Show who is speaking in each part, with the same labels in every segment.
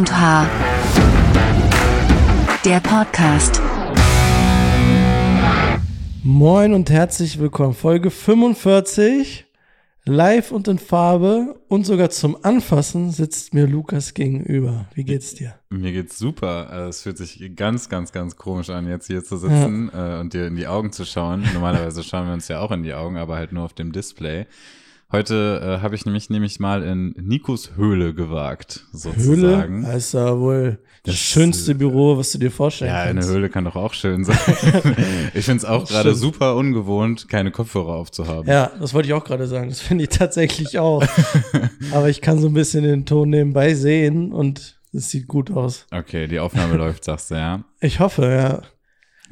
Speaker 1: und H. Der Podcast.
Speaker 2: Moin und herzlich willkommen. Folge 45. Live und in Farbe und sogar zum Anfassen sitzt mir Lukas gegenüber. Wie geht's dir?
Speaker 3: Mir geht's super. Also, es fühlt sich ganz, ganz, ganz komisch an, jetzt hier zu sitzen ja. äh, und dir in die Augen zu schauen. Normalerweise schauen wir uns ja auch in die Augen, aber halt nur auf dem Display. Heute äh, habe ich nämlich nämlich mal in Nikos Höhle gewagt, sozusagen.
Speaker 2: Höhle ist ja wohl das, das schönste Büro, was du dir vorstellen
Speaker 3: ja,
Speaker 2: kannst.
Speaker 3: Ja, eine Höhle kann doch auch schön sein. ich finde es auch gerade super ungewohnt, keine Kopfhörer aufzuhaben.
Speaker 2: Ja, das wollte ich auch gerade sagen. Das finde ich tatsächlich auch. Aber ich kann so ein bisschen den Ton nebenbei sehen und es sieht gut aus.
Speaker 3: Okay, die Aufnahme läuft, sagst du, ja?
Speaker 2: Ich hoffe, ja.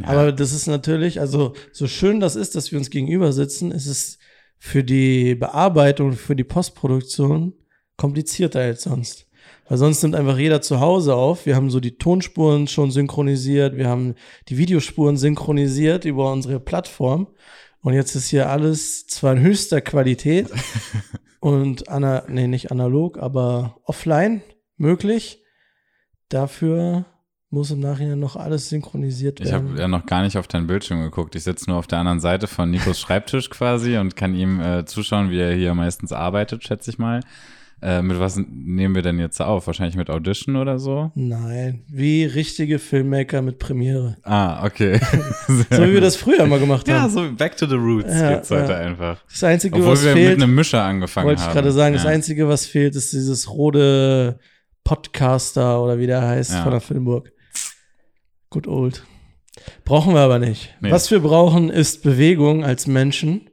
Speaker 2: ja. Aber das ist natürlich, also so schön das ist, dass wir uns gegenüber sitzen, ist es für die Bearbeitung, für die Postproduktion komplizierter als sonst. Weil sonst nimmt einfach jeder zu Hause auf. Wir haben so die Tonspuren schon synchronisiert, wir haben die Videospuren synchronisiert über unsere Plattform. Und jetzt ist hier alles zwar in höchster Qualität und ana nee, nicht analog, aber offline möglich. Dafür muss im Nachhinein noch alles synchronisiert werden.
Speaker 3: Ich habe ja noch gar nicht auf deinen Bildschirm geguckt. Ich sitze nur auf der anderen Seite von Nikos Schreibtisch quasi und kann ihm äh, zuschauen, wie er hier meistens arbeitet, schätze ich mal. Äh, mit was nehmen wir denn jetzt auf? Wahrscheinlich mit Audition oder so?
Speaker 2: Nein, wie richtige Filmmaker mit Premiere.
Speaker 3: Ah, okay.
Speaker 2: so wie wir das früher mal gemacht haben.
Speaker 3: Ja, so back to the roots ja, geht's heute ja. einfach.
Speaker 2: Das Einzige,
Speaker 3: Obwohl
Speaker 2: was
Speaker 3: wir
Speaker 2: fehlt,
Speaker 3: mit einem Mischer angefangen
Speaker 2: wollte
Speaker 3: haben.
Speaker 2: Wollte ich gerade sagen,
Speaker 3: ja.
Speaker 2: das Einzige, was fehlt, ist dieses rote Podcaster oder wie der heißt von der Filmburg. Good old. Brauchen wir aber nicht. Nee. Was wir brauchen, ist Bewegung als Menschen.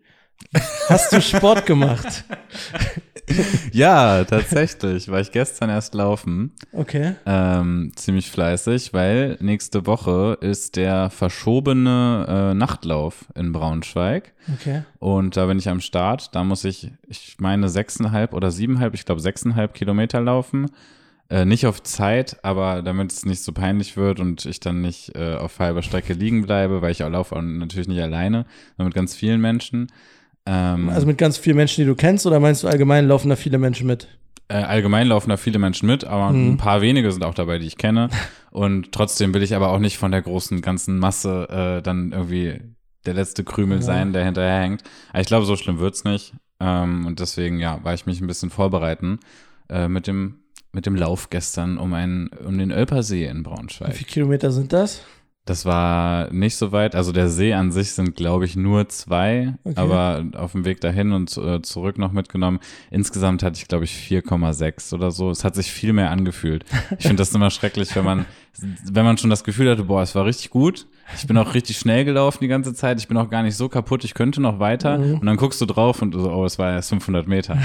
Speaker 2: Hast du Sport gemacht?
Speaker 3: ja, tatsächlich. War ich gestern erst laufen.
Speaker 2: Okay.
Speaker 3: Ähm, ziemlich fleißig, weil nächste Woche ist der verschobene äh, Nachtlauf in Braunschweig.
Speaker 2: Okay.
Speaker 3: Und da bin ich am Start. Da muss ich, ich meine, sechseinhalb oder siebeneinhalb, ich glaube sechseinhalb Kilometer laufen. Äh, nicht auf Zeit, aber damit es nicht so peinlich wird und ich dann nicht äh, auf halber Strecke liegen bleibe, weil ich auch laufe und natürlich nicht alleine, sondern mit ganz vielen Menschen. Ähm,
Speaker 2: also mit ganz vielen Menschen, die du kennst, oder meinst du allgemein laufen da viele Menschen mit?
Speaker 3: Äh, allgemein laufen da viele Menschen mit, aber mhm. ein paar wenige sind auch dabei, die ich kenne. Und trotzdem will ich aber auch nicht von der großen ganzen Masse äh, dann irgendwie der letzte Krümel ja. sein, der hinterherhängt. Aber ich glaube, so schlimm wird's nicht. Ähm, und deswegen, ja, war ich mich ein bisschen vorbereiten äh, mit dem mit dem Lauf gestern um, einen, um den Ölpersee in Braunschweig.
Speaker 2: Wie viele Kilometer sind das?
Speaker 3: Das war nicht so weit. Also der See an sich sind, glaube ich, nur zwei, okay. aber auf dem Weg dahin und äh, zurück noch mitgenommen. Insgesamt hatte ich, glaube ich, 4,6 oder so. Es hat sich viel mehr angefühlt. Ich finde das immer schrecklich, wenn man, wenn man schon das Gefühl hatte, boah, es war richtig gut. Ich bin auch richtig schnell gelaufen die ganze Zeit. Ich bin auch gar nicht so kaputt. Ich könnte noch weiter. Mhm. Und dann guckst du drauf und so, oh, es war erst 500 Meter.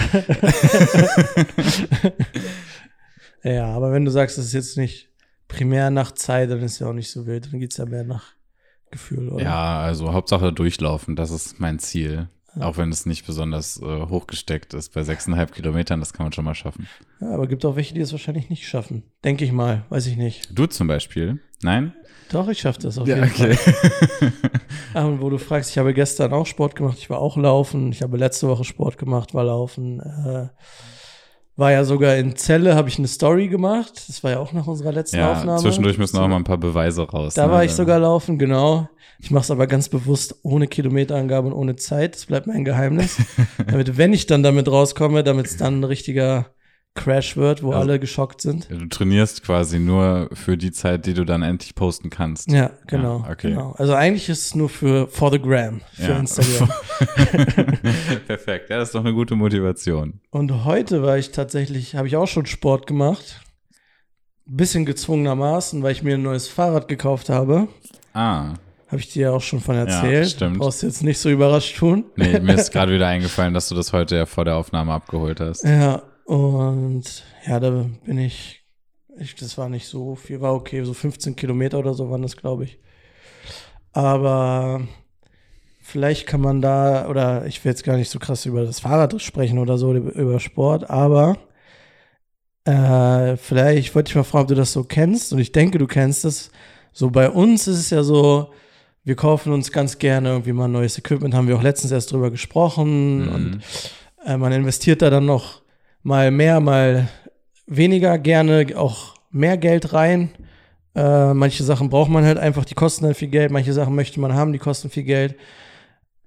Speaker 2: Ja, aber wenn du sagst, es ist jetzt nicht primär nach Zeit, dann ist ja auch nicht so wild. Dann geht es ja mehr nach Gefühl, oder?
Speaker 3: Ja, also Hauptsache durchlaufen, das ist mein Ziel. Ja. Auch wenn es nicht besonders äh, hochgesteckt ist. Bei sechseinhalb Kilometern, das kann man schon mal schaffen.
Speaker 2: Ja, aber gibt auch welche, die es wahrscheinlich nicht schaffen. Denke ich mal, weiß ich nicht.
Speaker 3: Du zum Beispiel? Nein?
Speaker 2: Doch, ich schaffe das auf
Speaker 3: ja,
Speaker 2: jeden
Speaker 3: okay.
Speaker 2: Fall. ah, und wo du fragst, ich habe gestern auch Sport gemacht, ich war auch laufen, ich habe letzte Woche Sport gemacht, war laufen. Äh, war ja sogar in Celle, habe ich eine Story gemacht. Das war ja auch nach unserer letzten
Speaker 3: ja,
Speaker 2: Aufnahme.
Speaker 3: Zwischendurch müssen auch mal ein paar Beweise raus.
Speaker 2: Da ne? war ich sogar laufen, genau. Ich mache es aber ganz bewusst ohne Kilometerangabe und ohne Zeit. Das bleibt mein Geheimnis. damit, wenn ich dann damit rauskomme, damit es dann ein richtiger Crash wird, wo also, alle geschockt sind.
Speaker 3: Du trainierst quasi nur für die Zeit, die du dann endlich posten kannst.
Speaker 2: Ja, genau. Ja, okay. Genau. Also eigentlich ist es nur für for the gram, für ja. Instagram.
Speaker 3: Perfekt. Ja, das ist doch eine gute Motivation.
Speaker 2: Und heute war ich tatsächlich, habe ich auch schon Sport gemacht. Bisschen gezwungenermaßen, weil ich mir ein neues Fahrrad gekauft habe.
Speaker 3: Ah.
Speaker 2: Habe ich dir ja auch schon von erzählt.
Speaker 3: Ja, stimmt.
Speaker 2: Brauchst du jetzt nicht so überrascht tun.
Speaker 3: Nee, mir ist gerade wieder eingefallen, dass du das heute ja vor der Aufnahme abgeholt hast.
Speaker 2: Ja, und ja, da bin ich, ich, das war nicht so viel, war okay, so 15 Kilometer oder so waren das, glaube ich. Aber vielleicht kann man da, oder ich will jetzt gar nicht so krass über das Fahrrad sprechen oder so, über Sport, aber äh, vielleicht wollte ich mal fragen, ob du das so kennst. Und ich denke, du kennst es. So bei uns ist es ja so, wir kaufen uns ganz gerne irgendwie mal neues Equipment, haben wir auch letztens erst drüber gesprochen. Mhm. Und äh, man investiert da dann noch mal mehr, mal weniger gerne, auch mehr Geld rein. Äh, manche Sachen braucht man halt einfach, die kosten dann viel Geld. Manche Sachen möchte man haben, die kosten viel Geld.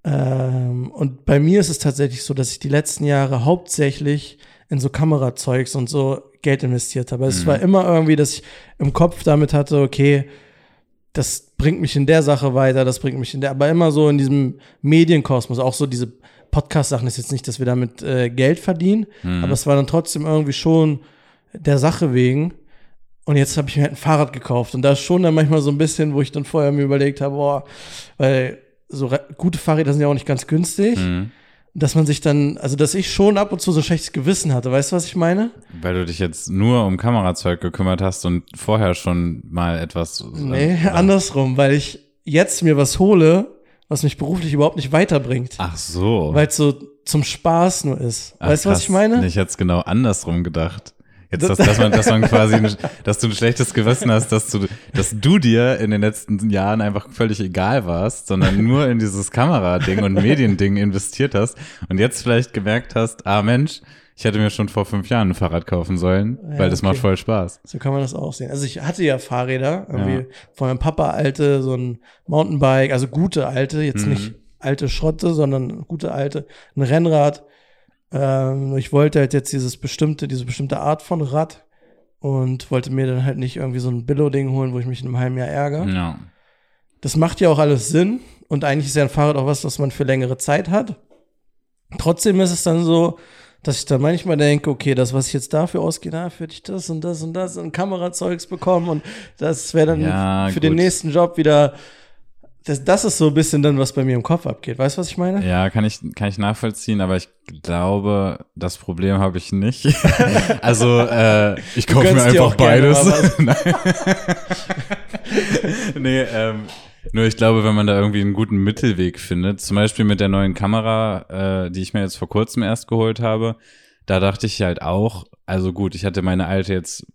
Speaker 2: Ähm, und bei mir ist es tatsächlich so, dass ich die letzten Jahre hauptsächlich in so Kamerazeugs und so Geld investiert habe. Mhm. Es war immer irgendwie, dass ich im Kopf damit hatte, okay, das bringt mich in der Sache weiter, das bringt mich in der, aber immer so in diesem Medienkosmos, auch so diese Podcast-Sachen ist jetzt nicht, dass wir damit äh, Geld verdienen, mhm. aber es war dann trotzdem irgendwie schon der Sache wegen. Und jetzt habe ich mir halt ein Fahrrad gekauft. Und da ist schon dann manchmal so ein bisschen, wo ich dann vorher mir überlegt habe, boah, weil so gute Fahrräder sind ja auch nicht ganz günstig. Mhm dass man sich dann, also dass ich schon ab und zu so ein schlechtes Gewissen hatte. Weißt du, was ich meine?
Speaker 3: Weil du dich jetzt nur um Kamerazeug gekümmert hast und vorher schon mal etwas.
Speaker 2: Nee, äh, andersrum, weil ich jetzt mir was hole, was mich beruflich überhaupt nicht weiterbringt.
Speaker 3: Ach so.
Speaker 2: Weil es so zum Spaß nur ist. Ach, weißt du, was ich meine?
Speaker 3: Ich hätte es genau andersrum gedacht. Jetzt, dass, dass, man, dass man quasi, dass du ein schlechtes Gewissen hast, dass du, dass du dir in den letzten Jahren einfach völlig egal warst, sondern nur in dieses Kamerading und Mediending investiert hast und jetzt vielleicht gemerkt hast, ah Mensch, ich hätte mir schon vor fünf Jahren ein Fahrrad kaufen sollen, ja, weil das okay. macht voll Spaß.
Speaker 2: So kann man das auch sehen. Also ich hatte ja Fahrräder, irgendwie ja. von meinem Papa alte, so ein Mountainbike, also gute alte, jetzt mhm. nicht alte Schrotte, sondern gute alte, ein Rennrad ähm, ich wollte halt jetzt dieses bestimmte, diese bestimmte Art von Rad und wollte mir dann halt nicht irgendwie so ein Billo-Ding holen, wo ich mich in einem halben Jahr ärgere.
Speaker 3: Ja.
Speaker 2: Das macht ja auch alles Sinn und eigentlich ist ja ein Fahrrad auch was, was man für längere Zeit hat. Trotzdem ist es dann so, dass ich dann manchmal denke, okay, das, was ich jetzt dafür ausgehe, dafür hätte ich das und das und das und Kamerazeugs bekommen und das wäre dann ja, für gut. den nächsten Job wieder das, das ist so ein bisschen dann, was bei mir im Kopf abgeht. Weißt du, was ich meine?
Speaker 3: Ja, kann ich, kann ich nachvollziehen, aber ich glaube, das Problem habe ich nicht. also, äh, ich kaufe mir einfach beides. nee, ähm, nur ich glaube, wenn man da irgendwie einen guten Mittelweg findet, zum Beispiel mit der neuen Kamera, äh, die ich mir jetzt vor kurzem erst geholt habe, da dachte ich halt auch, also gut, ich hatte meine alte jetzt,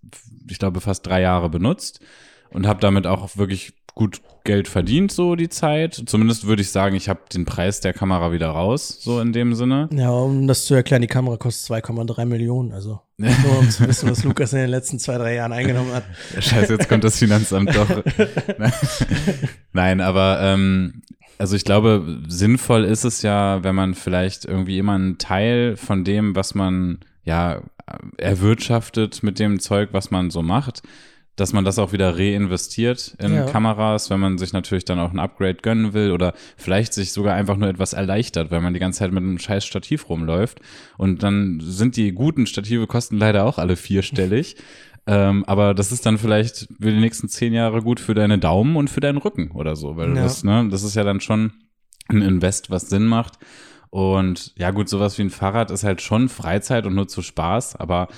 Speaker 3: ich glaube, fast drei Jahre benutzt und habe damit auch wirklich gut Geld verdient, so die Zeit. Zumindest würde ich sagen, ich habe den Preis der Kamera wieder raus, so in dem Sinne.
Speaker 2: Ja, um das zu erklären, die Kamera kostet 2,3 Millionen. Also nur um zu wissen, was Lukas in den letzten zwei, drei Jahren eingenommen hat.
Speaker 3: Scheiße, jetzt kommt das Finanzamt doch. Nein, aber ähm, also ich glaube, sinnvoll ist es ja, wenn man vielleicht irgendwie immer einen Teil von dem, was man ja erwirtschaftet mit dem Zeug, was man so macht, dass man das auch wieder reinvestiert in ja. Kameras, wenn man sich natürlich dann auch ein Upgrade gönnen will oder vielleicht sich sogar einfach nur etwas erleichtert, weil man die ganze Zeit mit einem scheiß Stativ rumläuft. Und dann sind die guten Stative kosten leider auch alle vierstellig. ähm, aber das ist dann vielleicht für die nächsten zehn Jahre gut für deine Daumen und für deinen Rücken oder so, weil ja. das, ne, das ist ja dann schon ein Invest, was Sinn macht. Und ja, gut, sowas wie ein Fahrrad ist halt schon Freizeit und nur zu Spaß, aber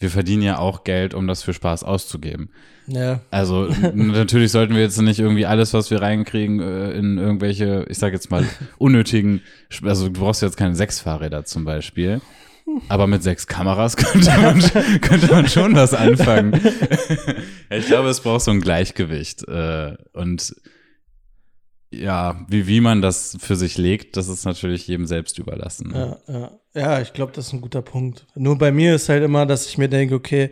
Speaker 3: wir verdienen ja auch Geld, um das für Spaß auszugeben.
Speaker 2: Ja.
Speaker 3: Also natürlich sollten wir jetzt nicht irgendwie alles, was wir reinkriegen, äh, in irgendwelche, ich sag jetzt mal, unnötigen, also du brauchst jetzt keine sechs Fahrräder zum Beispiel. Aber mit sechs Kameras könnte man, könnte man schon was anfangen. ich glaube, es braucht so ein Gleichgewicht. Äh, und ja, wie, wie man das für sich legt, das ist natürlich jedem selbst überlassen.
Speaker 2: Ne? Ja, ja. ja, ich glaube, das ist ein guter Punkt. Nur bei mir ist halt immer, dass ich mir denke, okay,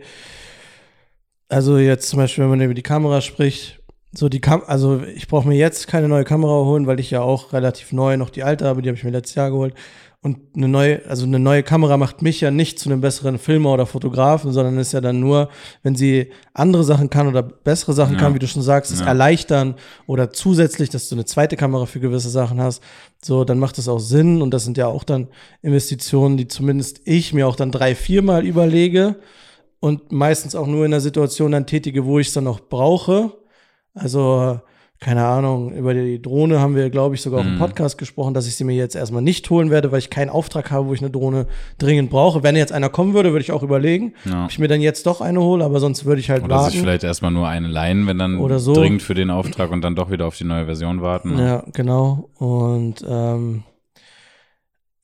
Speaker 2: also jetzt zum Beispiel, wenn man über die Kamera spricht, so die Kam also ich brauche mir jetzt keine neue Kamera holen, weil ich ja auch relativ neu noch die alte habe, die habe ich mir letztes Jahr geholt. Und eine neue, also eine neue Kamera macht mich ja nicht zu einem besseren Filmer oder Fotografen, sondern ist ja dann nur, wenn sie andere Sachen kann oder bessere Sachen ja. kann, wie du schon sagst, es ja. erleichtern oder zusätzlich, dass du eine zweite Kamera für gewisse Sachen hast, so, dann macht das auch Sinn und das sind ja auch dann Investitionen, die zumindest ich mir auch dann drei, viermal überlege und meistens auch nur in der Situation dann tätige, wo ich es dann noch brauche. Also keine Ahnung, über die Drohne haben wir, glaube ich, sogar auch im mhm. Podcast gesprochen, dass ich sie mir jetzt erstmal nicht holen werde, weil ich keinen Auftrag habe, wo ich eine Drohne dringend brauche. Wenn jetzt einer kommen würde, würde ich auch überlegen, ja. ob ich mir dann jetzt doch eine hole, aber sonst würde ich halt
Speaker 3: Oder
Speaker 2: warten.
Speaker 3: Oder sich vielleicht erstmal nur eine leihen, wenn dann
Speaker 2: Oder so.
Speaker 3: dringend für den Auftrag und dann doch wieder auf die neue Version warten.
Speaker 2: Ne? Ja, genau. Und ähm,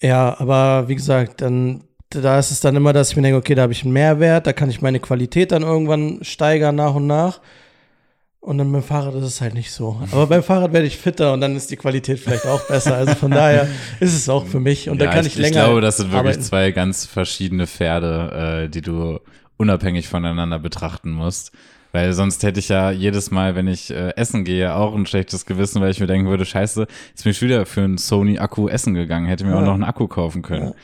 Speaker 2: ja, aber wie gesagt, dann da ist es dann immer, dass ich mir denke, okay, da habe ich einen Mehrwert, da kann ich meine Qualität dann irgendwann steigern nach und nach. Und dann beim Fahrrad ist es halt nicht so. Aber beim Fahrrad werde ich fitter und dann ist die Qualität vielleicht auch besser. Also von daher ist es auch für mich. Und
Speaker 3: ja,
Speaker 2: da kann ich, ich länger.
Speaker 3: Ich glaube, das sind wirklich arbeiten. zwei ganz verschiedene Pferde, äh, die du unabhängig voneinander betrachten musst. Weil sonst hätte ich ja jedes Mal, wenn ich äh, essen gehe, auch ein schlechtes Gewissen, weil ich mir denken würde, scheiße, jetzt bin ich wieder für einen Sony-Akku essen gegangen, hätte mir ja. auch noch einen Akku kaufen können.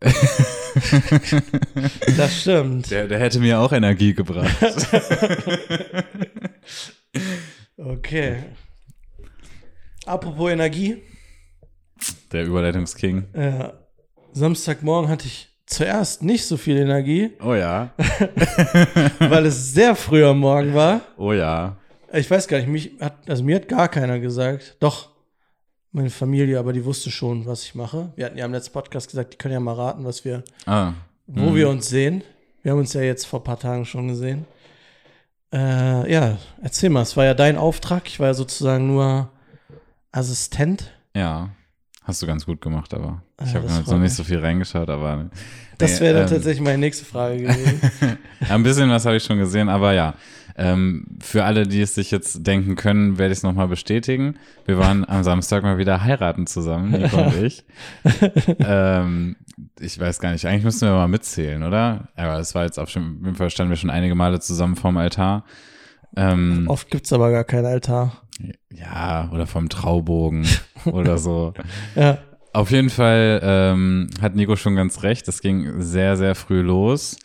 Speaker 3: Ja,
Speaker 2: das stimmt.
Speaker 3: Der, der hätte mir auch Energie gebracht.
Speaker 2: okay. Apropos Energie.
Speaker 3: Der Überleitungsking.
Speaker 2: Ja. Samstagmorgen hatte ich zuerst nicht so viel Energie.
Speaker 3: Oh ja.
Speaker 2: weil es sehr früh am Morgen war.
Speaker 3: Oh ja.
Speaker 2: Ich weiß gar nicht, mich hat, also mir hat gar keiner gesagt. Doch, meine Familie, aber die wusste schon, was ich mache. Wir hatten ja im letzten Podcast gesagt, die können ja mal raten, was wir, ah. wo mhm. wir uns sehen. Wir haben uns ja jetzt vor ein paar Tagen schon gesehen. Äh, ja, erzähl mal, es war ja dein Auftrag. Ich war ja sozusagen nur Assistent.
Speaker 3: Ja. Hast du ganz gut gemacht, aber ich ja, habe jetzt noch nicht so viel reingeschaut, aber.
Speaker 2: Das wäre dann ähm, tatsächlich meine nächste Frage gewesen.
Speaker 3: ein bisschen was habe ich schon gesehen, aber ja. Ähm, für alle, die es sich jetzt denken können, werde ich es nochmal bestätigen. Wir waren am Samstag mal wieder heiraten zusammen, Nico und ich. ähm, ich weiß gar nicht, eigentlich müssten wir mal mitzählen, oder? Aber es war jetzt auf jeden Fall standen wir schon einige Male zusammen vorm Altar.
Speaker 2: Ähm, Oft gibt's aber gar keinen Altar.
Speaker 3: Ja, oder vom Traubogen oder so. Ja. Auf jeden Fall ähm, hat Nico schon ganz recht. Es ging sehr, sehr früh los.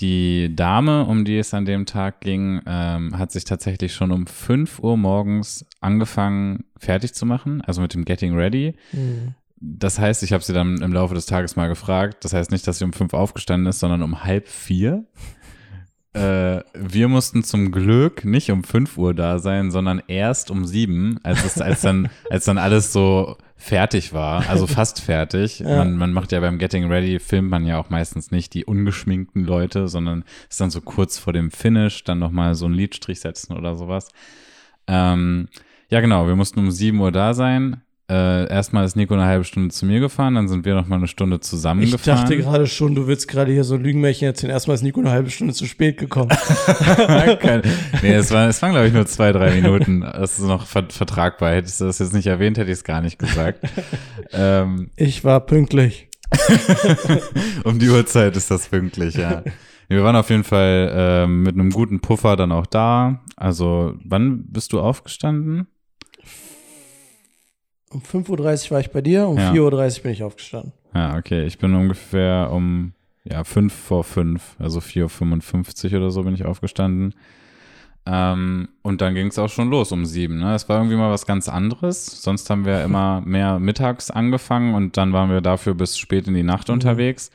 Speaker 3: Die Dame, um die es an dem Tag ging, ähm, hat sich tatsächlich schon um 5 Uhr morgens angefangen, fertig zu machen, also mit dem Getting Ready. Mhm. Das heißt, ich habe sie dann im Laufe des Tages mal gefragt. Das heißt nicht, dass sie um fünf aufgestanden ist, sondern um halb vier. Äh, wir mussten zum Glück nicht um 5 Uhr da sein, sondern erst um 7, als, es, als, dann, als dann alles so fertig war, also fast fertig. Ja. Man, man macht ja beim Getting Ready, filmt man ja auch meistens nicht die ungeschminkten Leute, sondern ist dann so kurz vor dem Finish, dann nochmal so einen Lidstrich setzen oder sowas. Ähm, ja, genau, wir mussten um 7 Uhr da sein. Äh, erstmal ist Nico eine halbe Stunde zu mir gefahren, dann sind wir noch mal eine Stunde zusammengefahren.
Speaker 2: Ich dachte gerade schon, du willst gerade hier so ein Lügenmärchen erzählen. Erstmal ist Nico eine halbe Stunde zu spät gekommen.
Speaker 3: nee, es waren, es waren glaube ich, nur zwei, drei Minuten. Das ist noch vertragbar. Hättest du das jetzt nicht erwähnt, hätte ich es gar nicht gesagt.
Speaker 2: ähm, ich war pünktlich.
Speaker 3: um die Uhrzeit ist das pünktlich, ja. Wir waren auf jeden Fall äh, mit einem guten Puffer dann auch da. Also, wann bist du aufgestanden?
Speaker 2: Um 5.30 Uhr war ich bei dir, um ja. 4.30 Uhr bin ich aufgestanden.
Speaker 3: Ja, okay. Ich bin ungefähr um ja, 5 vor 5, also 4.55 Uhr oder so bin ich aufgestanden. Ähm, und dann ging es auch schon los um 7. Ne? Es war irgendwie mal was ganz anderes. Sonst haben wir immer mehr mittags angefangen und dann waren wir dafür bis spät in die Nacht mhm. unterwegs.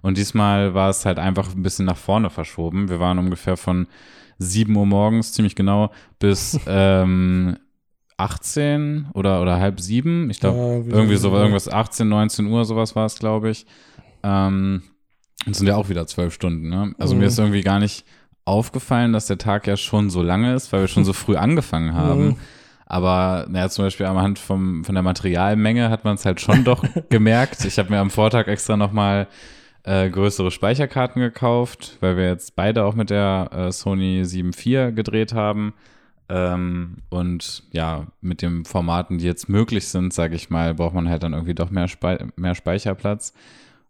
Speaker 3: Und diesmal war es halt einfach ein bisschen nach vorne verschoben. Wir waren ungefähr von 7 Uhr morgens, ziemlich genau, bis ähm, 18 oder, oder halb sieben. Ich glaube, ja, irgendwie so irgendwas 18, 19 Uhr, sowas war es, glaube ich. Ähm, das sind ja auch wieder zwölf Stunden. Ne? Also mhm. mir ist irgendwie gar nicht aufgefallen, dass der Tag ja schon so lange ist, weil wir schon so früh angefangen haben. Mhm. Aber naja, zum Beispiel anhand vom, von der Materialmenge hat man es halt schon doch gemerkt. Ich habe mir am Vortag extra nochmal äh, größere Speicherkarten gekauft, weil wir jetzt beide auch mit der äh, Sony 7.4 gedreht haben. Ähm, und ja, mit den Formaten, die jetzt möglich sind, sage ich mal, braucht man halt dann irgendwie doch mehr, Spe mehr Speicherplatz.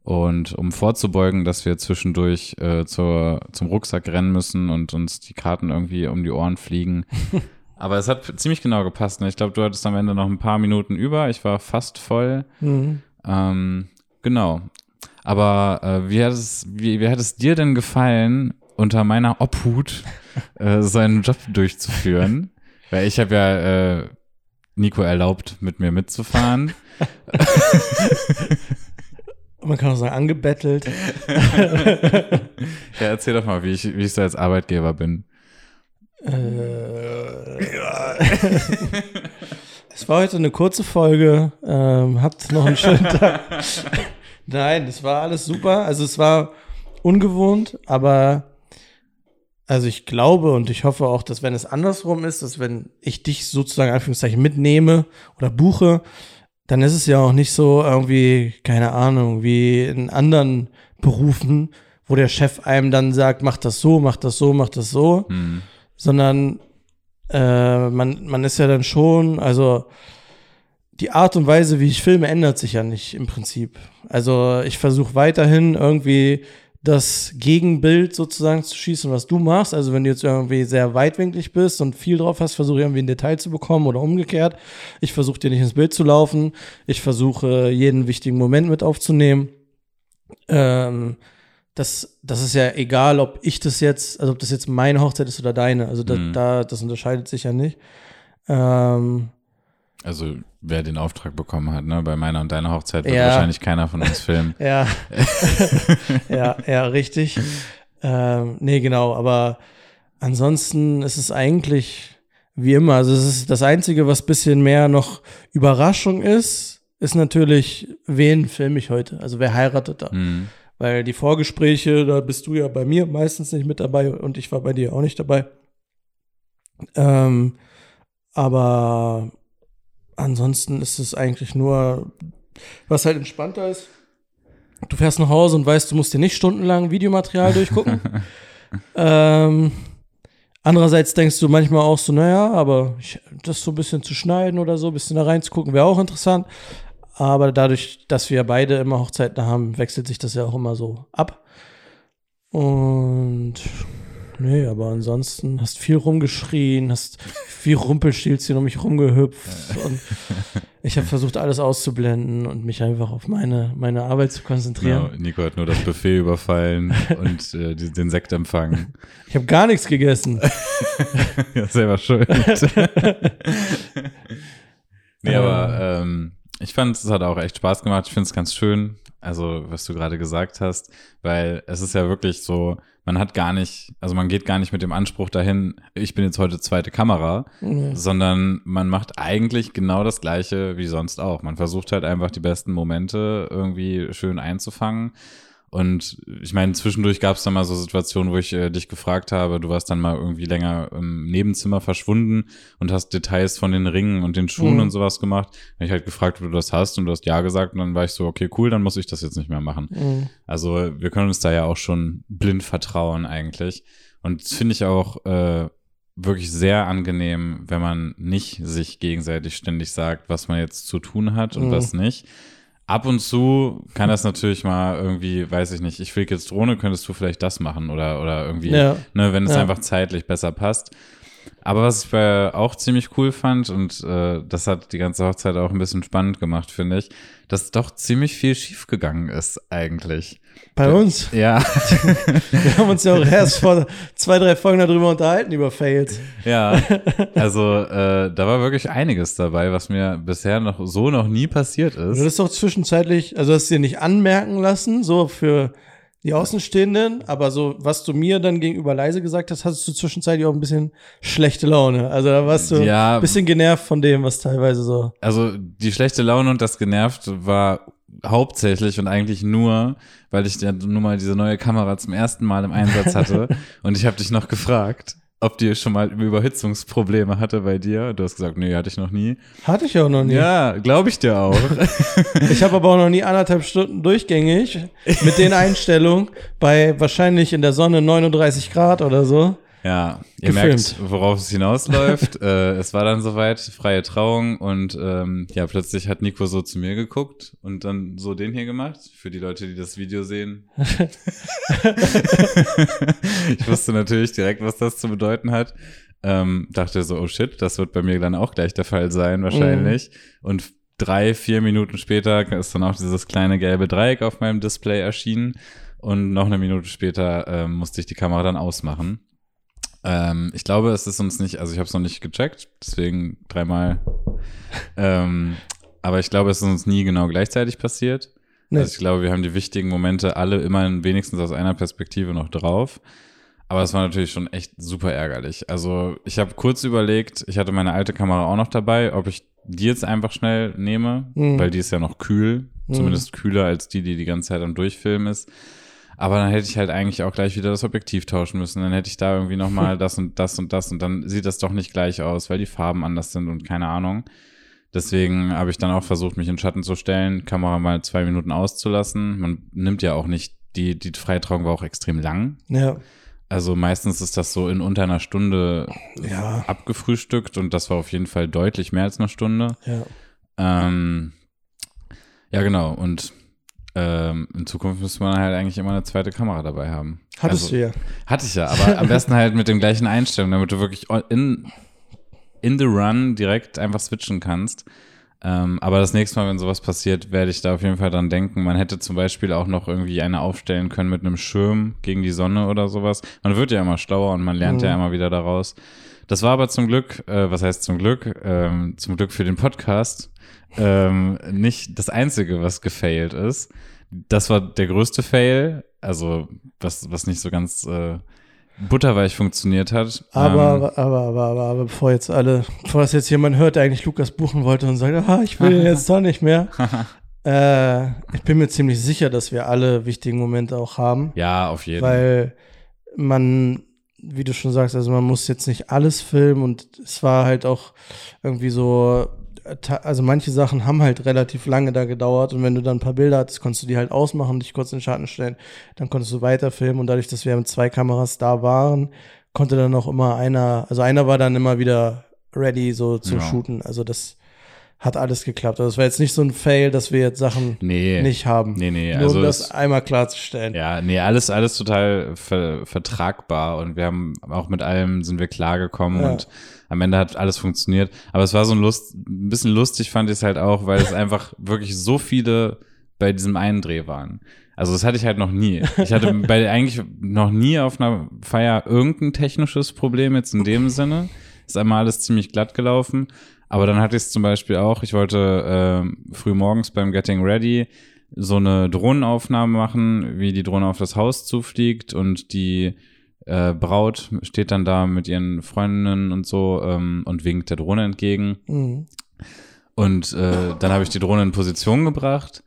Speaker 3: Und um vorzubeugen, dass wir zwischendurch äh, zur, zum Rucksack rennen müssen und uns die Karten irgendwie um die Ohren fliegen. Aber es hat ziemlich genau gepasst. Ne? Ich glaube, du hattest am Ende noch ein paar Minuten über. Ich war fast voll. Mhm. Ähm, genau. Aber äh, wie, hat es, wie, wie hat es dir denn gefallen, unter meiner Obhut äh, seinen Job durchzuführen. Weil ich habe ja äh, Nico erlaubt, mit mir mitzufahren.
Speaker 2: Man kann auch sagen, angebettelt.
Speaker 3: ja, erzähl doch mal, wie ich, wie ich so als Arbeitgeber bin.
Speaker 2: Äh, es war heute eine kurze Folge. Ähm, habt noch einen schönen Tag. Nein, es war alles super. Also es war ungewohnt, aber also ich glaube und ich hoffe auch, dass wenn es andersrum ist, dass wenn ich dich sozusagen Anführungszeichen mitnehme oder buche, dann ist es ja auch nicht so irgendwie, keine Ahnung, wie in anderen Berufen, wo der Chef einem dann sagt, mach das so, mach das so, mach das so, mhm. sondern äh, man, man ist ja dann schon, also die Art und Weise, wie ich filme, ändert sich ja nicht im Prinzip. Also ich versuche weiterhin irgendwie das Gegenbild sozusagen zu schießen, was du machst. Also wenn du jetzt irgendwie sehr weitwinklig bist und viel drauf hast, versuche ich irgendwie ein Detail zu bekommen oder umgekehrt. Ich versuche dir nicht ins Bild zu laufen. Ich versuche jeden wichtigen Moment mit aufzunehmen. Ähm, das, das ist ja egal, ob ich das jetzt, also ob das jetzt meine Hochzeit ist oder deine. Also da, mhm. da das unterscheidet sich ja nicht. Ähm,
Speaker 3: also wer den Auftrag bekommen hat, ne? Bei meiner und deiner Hochzeit wird ja. wahrscheinlich keiner von uns filmen.
Speaker 2: ja. ja, ja, richtig. Ähm, nee, genau, aber ansonsten ist es eigentlich wie immer. Also es ist das Einzige, was bisschen mehr noch Überraschung ist, ist natürlich, wen filme ich heute? Also wer heiratet da? Mhm. Weil die Vorgespräche, da bist du ja bei mir meistens nicht mit dabei und ich war bei dir auch nicht dabei. Ähm, aber ansonsten ist es eigentlich nur, was halt entspannter ist. Du fährst nach Hause und weißt, du musst dir nicht stundenlang Videomaterial durchgucken. ähm, andererseits denkst du manchmal auch so, naja, aber ich, das so ein bisschen zu schneiden oder so, ein bisschen da reinzugucken, wäre auch interessant. Aber dadurch, dass wir beide immer Hochzeiten haben, wechselt sich das ja auch immer so ab. Und Nee, aber ansonsten hast viel rumgeschrien, hast viel Rumpelstilzchen um mich rumgehüpft und ich habe versucht, alles auszublenden und mich einfach auf meine, meine Arbeit zu konzentrieren.
Speaker 3: Genau, Nico hat nur das Buffet überfallen und äh, den Sekt empfangen.
Speaker 2: Ich habe gar nichts gegessen.
Speaker 3: ja, selber schuld. nee, aber ähm, ich fand, es hat auch echt Spaß gemacht. Ich finde es ganz schön, also was du gerade gesagt hast, weil es ist ja wirklich so, man hat gar nicht, also man geht gar nicht mit dem Anspruch dahin, ich bin jetzt heute zweite Kamera, mhm. sondern man macht eigentlich genau das gleiche wie sonst auch. Man versucht halt einfach die besten Momente irgendwie schön einzufangen und ich meine, zwischendurch gab es dann mal so Situationen, wo ich äh, dich gefragt habe, du warst dann mal irgendwie länger im Nebenzimmer verschwunden und hast Details von den Ringen und den Schuhen mhm. und sowas gemacht. Habe ich halt gefragt, ob du das hast und du hast ja gesagt und dann war ich so, okay, cool, dann muss ich das jetzt nicht mehr machen. Mhm. Also wir können uns da ja auch schon blind vertrauen eigentlich. Und das finde ich auch äh, wirklich sehr angenehm, wenn man nicht sich gegenseitig ständig sagt, was man jetzt zu tun hat und mhm. was nicht ab und zu kann das natürlich mal irgendwie, weiß ich nicht, ich fliege jetzt Drohne, könntest du vielleicht das machen oder, oder irgendwie, ja. ne, wenn es ja. einfach zeitlich besser passt. Aber was ich bei auch ziemlich cool fand und äh, das hat die ganze Hochzeit auch ein bisschen spannend gemacht, finde ich, dass doch ziemlich viel schiefgegangen ist eigentlich.
Speaker 2: Bei uns?
Speaker 3: Ja.
Speaker 2: Wir haben uns ja auch erst vor zwei, drei Folgen darüber unterhalten, über Fails.
Speaker 3: Ja, also äh, da war wirklich einiges dabei, was mir bisher noch so noch nie passiert ist.
Speaker 2: Du hast doch zwischenzeitlich, also hast du dir nicht anmerken lassen, so für die Außenstehenden, aber so, was du mir dann gegenüber leise gesagt hast, hattest du zwischenzeitlich auch ein bisschen schlechte Laune. Also da warst du ja, ein bisschen genervt von dem, was teilweise so.
Speaker 3: Also die schlechte Laune und das genervt war hauptsächlich und eigentlich nur, weil ich ja nun mal diese neue Kamera zum ersten Mal im Einsatz hatte und ich habe dich noch gefragt ob die schon mal Überhitzungsprobleme hatte bei dir. Du hast gesagt, nee, hatte ich noch nie.
Speaker 2: Hatte ich auch noch nie.
Speaker 3: Ja, glaube ich dir auch.
Speaker 2: ich habe aber auch noch nie anderthalb Stunden durchgängig mit den Einstellungen bei wahrscheinlich in der Sonne 39 Grad oder so
Speaker 3: ja, ihr gefilmt. merkt, worauf es hinausläuft. äh, es war dann soweit, freie Trauung und ähm, ja, plötzlich hat Nico so zu mir geguckt und dann so den hier gemacht, für die Leute, die das Video sehen. ich wusste natürlich direkt, was das zu bedeuten hat. Ähm, dachte so, oh shit, das wird bei mir dann auch gleich der Fall sein, wahrscheinlich. Mhm. Und drei, vier Minuten später ist dann auch dieses kleine gelbe Dreieck auf meinem Display erschienen. Und noch eine Minute später ähm, musste ich die Kamera dann ausmachen. Ähm, ich glaube, es ist uns nicht, also ich habe es noch nicht gecheckt, deswegen dreimal. ähm, aber ich glaube, es ist uns nie genau gleichzeitig passiert. Nee. Also ich glaube, wir haben die wichtigen Momente alle immer wenigstens aus einer Perspektive noch drauf. Aber es war natürlich schon echt super ärgerlich. Also ich habe kurz überlegt, ich hatte meine alte Kamera auch noch dabei, ob ich die jetzt einfach schnell nehme, mhm. weil die ist ja noch kühl, mhm. zumindest kühler als die, die die ganze Zeit am Durchfilmen ist. Aber dann hätte ich halt eigentlich auch gleich wieder das Objektiv tauschen müssen. Dann hätte ich da irgendwie nochmal das und das und das und dann sieht das doch nicht gleich aus, weil die Farben anders sind und keine Ahnung. Deswegen habe ich dann auch versucht, mich in Schatten zu stellen, Kamera mal zwei Minuten auszulassen. Man nimmt ja auch nicht, die, die Freitrauung war auch extrem lang.
Speaker 2: Ja.
Speaker 3: Also meistens ist das so in unter einer Stunde
Speaker 2: Ja.
Speaker 3: abgefrühstückt und das war auf jeden Fall deutlich mehr als eine Stunde.
Speaker 2: Ja.
Speaker 3: Ähm, ja, genau. Und ähm, in Zukunft müsste man halt eigentlich immer eine zweite Kamera dabei haben.
Speaker 2: Hattest
Speaker 3: Also-
Speaker 2: du ja.
Speaker 3: Hatte ich ja, aber am besten halt mit den gleichen Einstellungen, damit du wirklich in, in the run direkt einfach switchen kannst. Ähm, aber das nächste Mal, wenn sowas passiert, werde ich da auf jeden Fall dran denken. Man hätte zum Beispiel auch noch irgendwie eine aufstellen können mit einem Schirm gegen die Sonne oder sowas. Man wird ja immer schlauer und man lernt ja immer wieder daraus. Das war aber zum Glück, äh, was heißt zum Glück, ähm, zum Glück für den Podcast, ähm, nicht das Einzige, was gefailt ist. Das war der größte Fail, also was, was nicht so ganz äh, butterweich funktioniert hat.
Speaker 2: Aber,
Speaker 3: Ähm,
Speaker 2: aber, aber, aber, aber, aber bevor jetzt alle, bevor das jetzt jemand hört, der eigentlich Lukas buchen wollte und sagt, ah, ich will ihn jetzt doch nicht mehr. äh, ich bin mir ziemlich sicher, dass wir alle wichtigen Momente auch haben.
Speaker 3: ja, auf jeden Fall.
Speaker 2: weil man, wie du schon sagst, also man muss jetzt nicht alles filmen und es war halt auch irgendwie so, äh, also manche Sachen haben halt relativ lange da gedauert und wenn du dann ein paar Bilder hattest, konntest du die halt ausmachen, dich kurz in den Schatten stellen, dann konntest du weiter filmen und dadurch, dass wir mit zwei Kameras da waren, konnte dann auch immer einer, also einer war dann immer wieder ready so zu
Speaker 3: Ja.
Speaker 2: shooten, also das hat alles geklappt. Also es war jetzt nicht so ein Fail, dass wir jetzt Sachen
Speaker 3: Nee.
Speaker 2: nicht haben.
Speaker 3: Nee, nee,
Speaker 2: Nur
Speaker 3: also
Speaker 2: um das einmal klarzustellen.
Speaker 3: Ja, nee, alles, alles total ver vertragbar und wir haben auch mit allem sind wir klargekommen
Speaker 2: Ja.
Speaker 3: und am Ende hat alles funktioniert. Aber es war so ein Lust, ein bisschen lustig fand ich es halt auch, weil es einfach wirklich so viele bei diesem einen Dreh waren. Also das hatte ich halt noch nie. Ich hatte bei eigentlich noch nie auf einer Feier irgendein technisches Problem jetzt in dem Sinne. Ist einmal alles ziemlich glatt gelaufen. Aber dann hatte ich es zum Beispiel auch, ich wollte ähm, früh morgens beim Getting Ready so eine Drohnenaufnahme machen, wie die Drohne auf das Haus zufliegt und die äh, Braut steht dann da mit ihren Freundinnen und so ähm, und winkt der Drohne entgegen.
Speaker 2: Mhm.
Speaker 3: Und äh, dann habe ich die Drohne in Position gebracht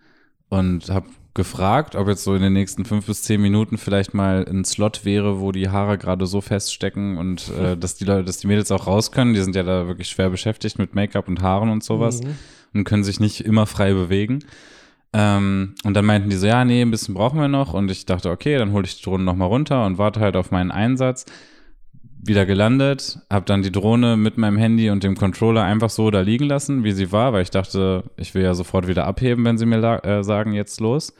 Speaker 3: und habe gefragt, ob jetzt so in den nächsten fünf bis zehn Minuten vielleicht mal ein Slot wäre, wo die Haare gerade so feststecken und äh, dass die Leute, dass die Mädels auch raus können. Die sind ja da wirklich schwer beschäftigt mit Make-up und Haaren und sowas
Speaker 2: Mhm.
Speaker 3: und können sich nicht immer frei bewegen. Ähm, und dann meinten die so, ja, nee, ein bisschen brauchen wir noch. Und ich dachte, okay, dann hole ich die Drohne nochmal runter und warte halt auf meinen Einsatz. Wieder gelandet, habe dann die Drohne mit meinem Handy und dem Controller einfach so da liegen lassen, wie sie war, weil ich dachte, ich will ja sofort wieder abheben, wenn sie mir äh, sagen, jetzt los.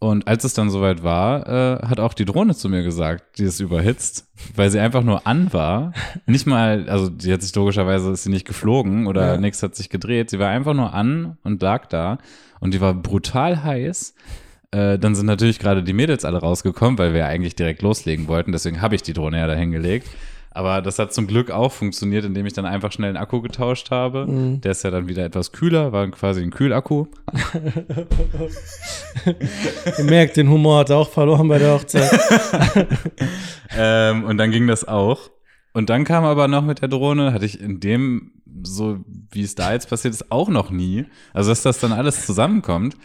Speaker 3: Und als es dann soweit war, äh, hat auch die Drohne zu mir gesagt, die ist überhitzt, weil sie einfach nur an war. Nicht mal, also die hat sich logischerweise ist sie nicht geflogen oder
Speaker 2: Ja.
Speaker 3: nichts hat sich gedreht. Sie war einfach nur an und lag da und die war brutal heiß. Äh, dann sind natürlich gerade die Mädels alle rausgekommen, weil wir ja eigentlich direkt loslegen wollten. Deswegen habe ich die Drohne ja dahin gelegt. Aber das hat zum Glück auch funktioniert, indem ich dann einfach schnell einen Akku getauscht habe.
Speaker 2: Mhm.
Speaker 3: Der ist ja dann wieder etwas kühler, war quasi ein Kühlakku.
Speaker 2: Ihr merkt, den Humor hat er auch verloren bei der Hochzeit.
Speaker 3: ähm, und dann ging das auch. Und dann kam aber noch mit der Drohne, hatte ich in dem, so wie es da jetzt passiert ist, auch noch nie. Also, dass das dann alles zusammenkommt.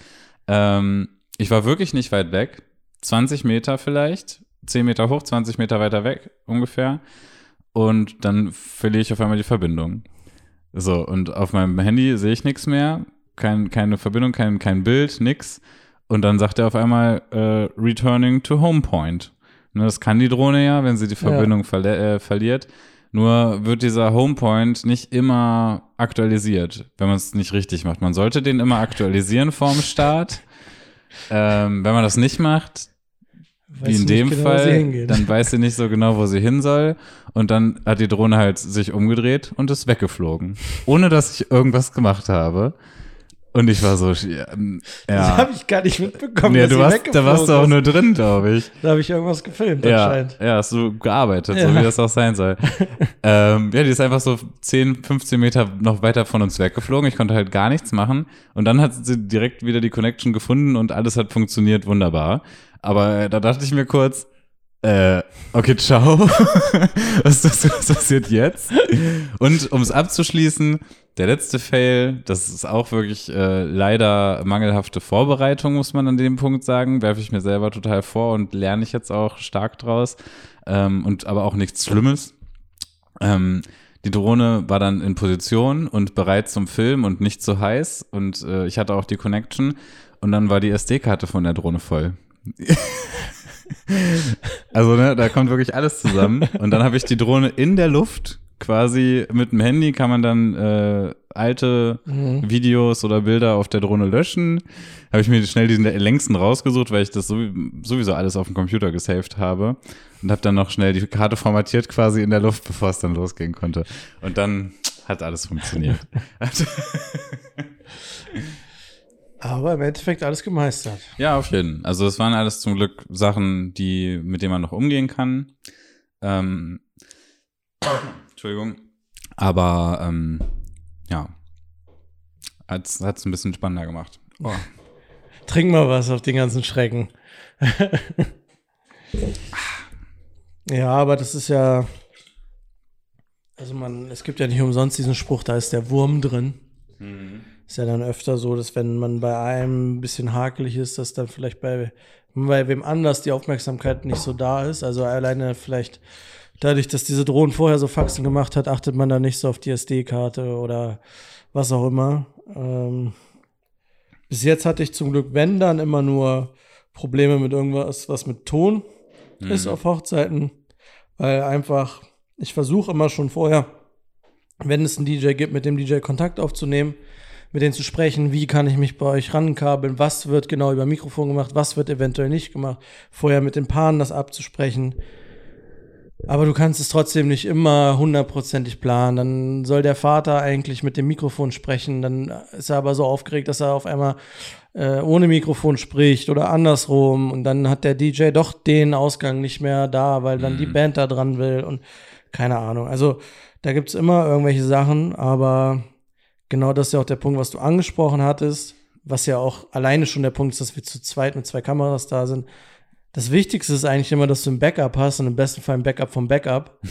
Speaker 3: Ähm, ich war wirklich nicht weit weg. 20 Meter vielleicht. 10 Meter hoch, 20 Meter weiter weg ungefähr. Und dann verliere ich auf einmal die Verbindung. So, und auf meinem Handy sehe ich nichts mehr. Kein, keine Verbindung, kein, kein Bild, nix. Und dann sagt er auf einmal, äh, returning to home point. Ne, das kann die Drohne ja, wenn sie die Verbindung verle- äh, verliert. Nur wird dieser Homepoint nicht immer aktualisiert, wenn man es nicht richtig macht. Man sollte den immer aktualisieren vorm Start. Ähm, wenn man das nicht macht, wie in dem
Speaker 2: genau,
Speaker 3: Fall, dann weiß sie nicht so genau, wo sie hin soll. Und dann hat die Drohne halt sich umgedreht und ist weggeflogen. Ohne dass ich irgendwas gemacht habe. Und ich war so, ja.
Speaker 2: Das
Speaker 3: ja.
Speaker 2: habe ich gar nicht mitbekommen. Dass
Speaker 3: du warst, da warst du auch nur drin, glaube ich.
Speaker 2: Da habe ich irgendwas gefilmt
Speaker 3: Ja,
Speaker 2: anscheinend.
Speaker 3: ja, hast du gearbeitet, so
Speaker 2: Ja.
Speaker 3: wie das auch sein soll. ähm, ja, die ist einfach so 10, 15 Meter noch weiter von uns weggeflogen. Ich konnte halt gar nichts machen. Und dann hat sie direkt wieder die Connection gefunden und alles hat funktioniert wunderbar. Aber äh, da dachte ich mir kurz, äh, okay, ciao. was, was, was passiert jetzt? Und um es abzuschließen, der letzte Fail, das ist auch wirklich äh, leider mangelhafte Vorbereitung, muss man an dem Punkt sagen. Werfe ich mir selber total vor und lerne ich jetzt auch stark draus. Ähm, und aber auch nichts Schlimmes. Ähm, die Drohne war dann in Position und bereit zum Film und nicht zu heiß. Und äh, ich hatte auch die Connection. Und dann war die SD-Karte von der Drohne voll. also, ne, da kommt wirklich alles zusammen. Und dann habe ich die Drohne in der Luft quasi mit dem Handy kann man dann äh, alte mhm. Videos oder Bilder auf der Drohne löschen. Habe ich mir schnell diesen längsten rausgesucht, weil ich das sowieso alles auf dem Computer gesaved habe und habe dann noch schnell die Karte formatiert quasi in der Luft, bevor es dann losgehen konnte. Und dann hat alles funktioniert.
Speaker 2: Aber im Endeffekt alles gemeistert.
Speaker 3: Ja, auf jeden. Fall. Also es waren alles zum Glück Sachen, die mit denen man noch umgehen kann. Ähm, Entschuldigung. Aber ähm, ja, hat es ein bisschen spannender gemacht. Oh.
Speaker 2: Trink mal was auf den ganzen Schrecken. ja, aber das ist ja. Also man, es gibt ja nicht umsonst diesen Spruch, da ist der Wurm drin. Mhm. Ist ja dann öfter so, dass wenn man bei einem ein bisschen hakelig ist, dass dann vielleicht bei, bei wem anders die Aufmerksamkeit nicht so da ist. Also alleine vielleicht dadurch, dass diese Drohnen vorher so Faxen gemacht hat, achtet man da nicht so auf die SD-Karte oder was auch immer. Ähm, bis jetzt hatte ich zum Glück, wenn dann, immer nur Probleme mit irgendwas, was mit Ton mhm. ist auf Hochzeiten. Weil einfach, ich versuche immer schon vorher, wenn es einen DJ gibt, mit dem DJ Kontakt aufzunehmen, mit denen zu sprechen, wie kann ich mich bei euch rankabeln, was wird genau über Mikrofon gemacht, was wird eventuell nicht gemacht, vorher mit den Paaren das abzusprechen. Aber du kannst es trotzdem nicht immer hundertprozentig planen. Dann soll der Vater eigentlich mit dem Mikrofon sprechen. Dann ist er aber so aufgeregt, dass er auf einmal äh, ohne Mikrofon spricht oder andersrum. Und dann hat der DJ doch den Ausgang nicht mehr da, weil dann mhm. die Band da dran will. Und keine Ahnung. Also da gibt's immer irgendwelche Sachen, aber genau das ist ja auch der Punkt, was du angesprochen hattest, was ja auch alleine schon der Punkt ist, dass wir zu zweit mit zwei Kameras da sind. Das Wichtigste ist eigentlich immer, dass du ein Backup hast und im besten Fall ein Backup vom Backup.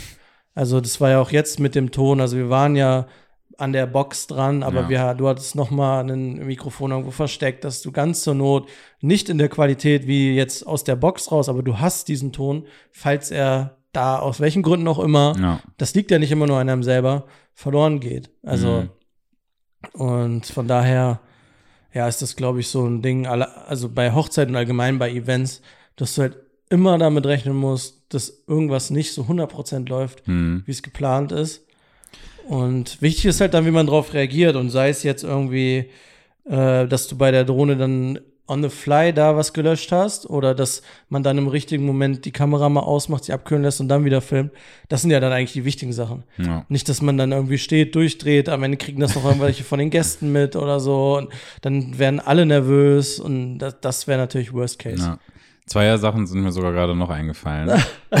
Speaker 2: Also das war ja auch jetzt mit dem Ton, also wir waren ja an der Box dran, aber ja. wir, du hattest noch mal ein Mikrofon irgendwo versteckt, dass du ganz zur Not nicht in der Qualität wie jetzt aus der Box raus, aber du hast diesen Ton, falls er da aus welchen Gründen auch immer, ja. das liegt ja nicht immer nur an einem selber, verloren geht. Also mhm. Und von daher, ja, ist das, glaube ich, so ein Ding, also bei Hochzeiten allgemein, bei Events, dass du halt immer damit rechnen musst, dass irgendwas nicht so 100% läuft, mhm. wie es geplant ist. Und wichtig ist halt dann, wie man drauf reagiert und sei es jetzt irgendwie, äh, dass du bei der Drohne dann on the fly da was gelöscht hast oder dass man dann im richtigen Moment die Kamera mal ausmacht, sie abkühlen lässt und dann wieder filmt. Das sind ja dann eigentlich die wichtigen Sachen. Ja. Nicht, dass man dann irgendwie steht, durchdreht, am Ende kriegen das noch irgendwelche von den Gästen mit oder so und dann werden alle nervös und das, das wäre natürlich Worst Case. Ja.
Speaker 3: Zwei Sachen sind mir sogar gerade noch eingefallen.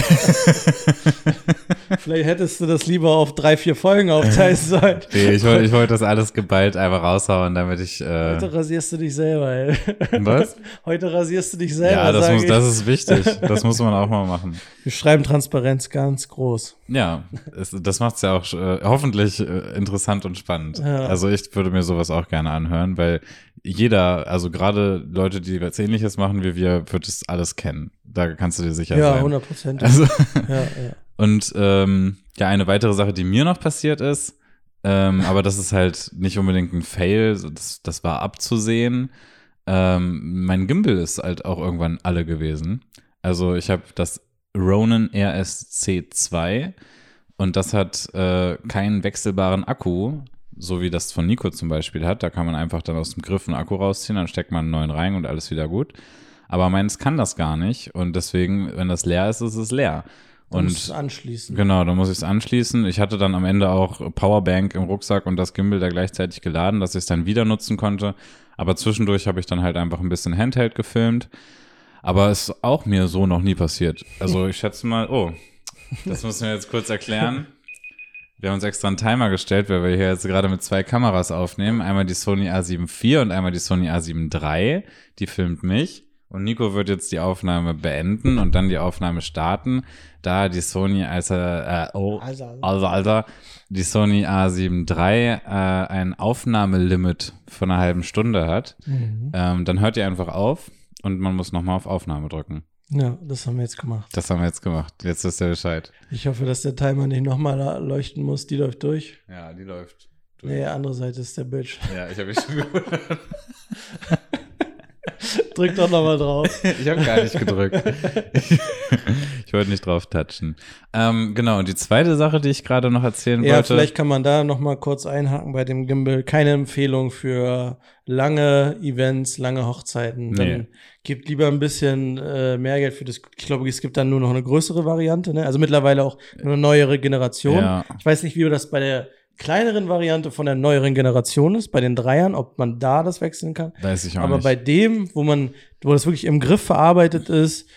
Speaker 2: Vielleicht hättest du das lieber auf drei, vier Folgen aufteilen sollen.
Speaker 3: nee, ich wollte ich wollt das alles geballt einfach raushauen, damit ich. Äh
Speaker 2: Heute rasierst du dich selber, ey.
Speaker 3: Was?
Speaker 2: Heute rasierst du dich selber.
Speaker 3: Ja, das, muss, das ist wichtig. Das muss man auch mal machen.
Speaker 2: Wir schreiben Transparenz ganz groß.
Speaker 3: Ja, es, das macht es ja auch äh, hoffentlich äh, interessant und spannend. Ja. Also ich würde mir sowas auch gerne anhören, weil jeder, also gerade Leute, die was ähnliches machen wie wir, wird es alles kennen. Da kannst du dir sicher
Speaker 2: ja,
Speaker 3: sein.
Speaker 2: Ja, 100 Prozent. Also,
Speaker 3: ja, ja. Und ähm, ja, eine weitere Sache, die mir noch passiert ist, ähm, aber das ist halt nicht unbedingt ein Fail, das, das war abzusehen. Ähm, mein Gimbal ist halt auch irgendwann alle gewesen. Also ich habe das Ronin RSC2 und das hat äh, keinen wechselbaren Akku so wie das von Nico zum Beispiel hat. Da kann man einfach dann aus dem Griff einen Akku rausziehen, dann steckt man einen neuen rein und alles wieder gut. Aber meins kann das gar nicht und deswegen, wenn das leer ist, ist es leer. Und
Speaker 2: du musst es anschließen.
Speaker 3: Genau, da muss ich es anschließen. Ich hatte dann am Ende auch Powerbank im Rucksack und das Gimbal da gleichzeitig geladen, dass ich es dann wieder nutzen konnte. Aber zwischendurch habe ich dann halt einfach ein bisschen Handheld gefilmt. Aber ist auch mir so noch nie passiert. Also ich schätze mal, oh, das müssen wir jetzt kurz erklären. Wir haben uns extra einen Timer gestellt, weil wir hier jetzt gerade mit zwei Kameras aufnehmen. Einmal die Sony A7 IV und einmal die Sony A7 III. Die filmt mich. Und Nico wird jetzt die Aufnahme beenden und dann die Aufnahme starten, da die Sony also, äh, oh, also, also, also die Sony A7 III äh, ein Aufnahmelimit von einer halben Stunde hat. Mhm. Ähm, dann hört ihr einfach auf und man muss nochmal auf Aufnahme drücken.
Speaker 2: Ja, das haben wir jetzt gemacht.
Speaker 3: Das haben wir jetzt gemacht. Jetzt ist der Bescheid.
Speaker 2: Ich hoffe, dass der Timer nicht nochmal leuchten muss. Die läuft durch.
Speaker 3: Ja, die läuft durch.
Speaker 2: Nee, andere Seite ist der Bitch.
Speaker 3: Ja, ich habe mich schon gehört.
Speaker 2: drück doch nochmal drauf.
Speaker 3: ich habe gar nicht gedrückt. ich wollte nicht drauf touchen. Ähm, genau, und die zweite Sache, die ich gerade noch erzählen
Speaker 2: ja,
Speaker 3: wollte.
Speaker 2: Ja, vielleicht kann man da nochmal kurz einhaken bei dem Gimbal. Keine Empfehlung für lange Events, lange Hochzeiten. Dann nee. gibt lieber ein bisschen äh, mehr Geld für das. Ich glaube, es gibt dann nur noch eine größere Variante. Ne? Also mittlerweile auch eine neuere Generation. Ja. Ich weiß nicht, wie das bei der kleineren Variante von der neueren Generation ist, bei den Dreiern, ob man da das wechseln kann.
Speaker 3: Weiß ich auch
Speaker 2: Aber
Speaker 3: nicht.
Speaker 2: bei dem, wo man, wo das wirklich im Griff verarbeitet ist,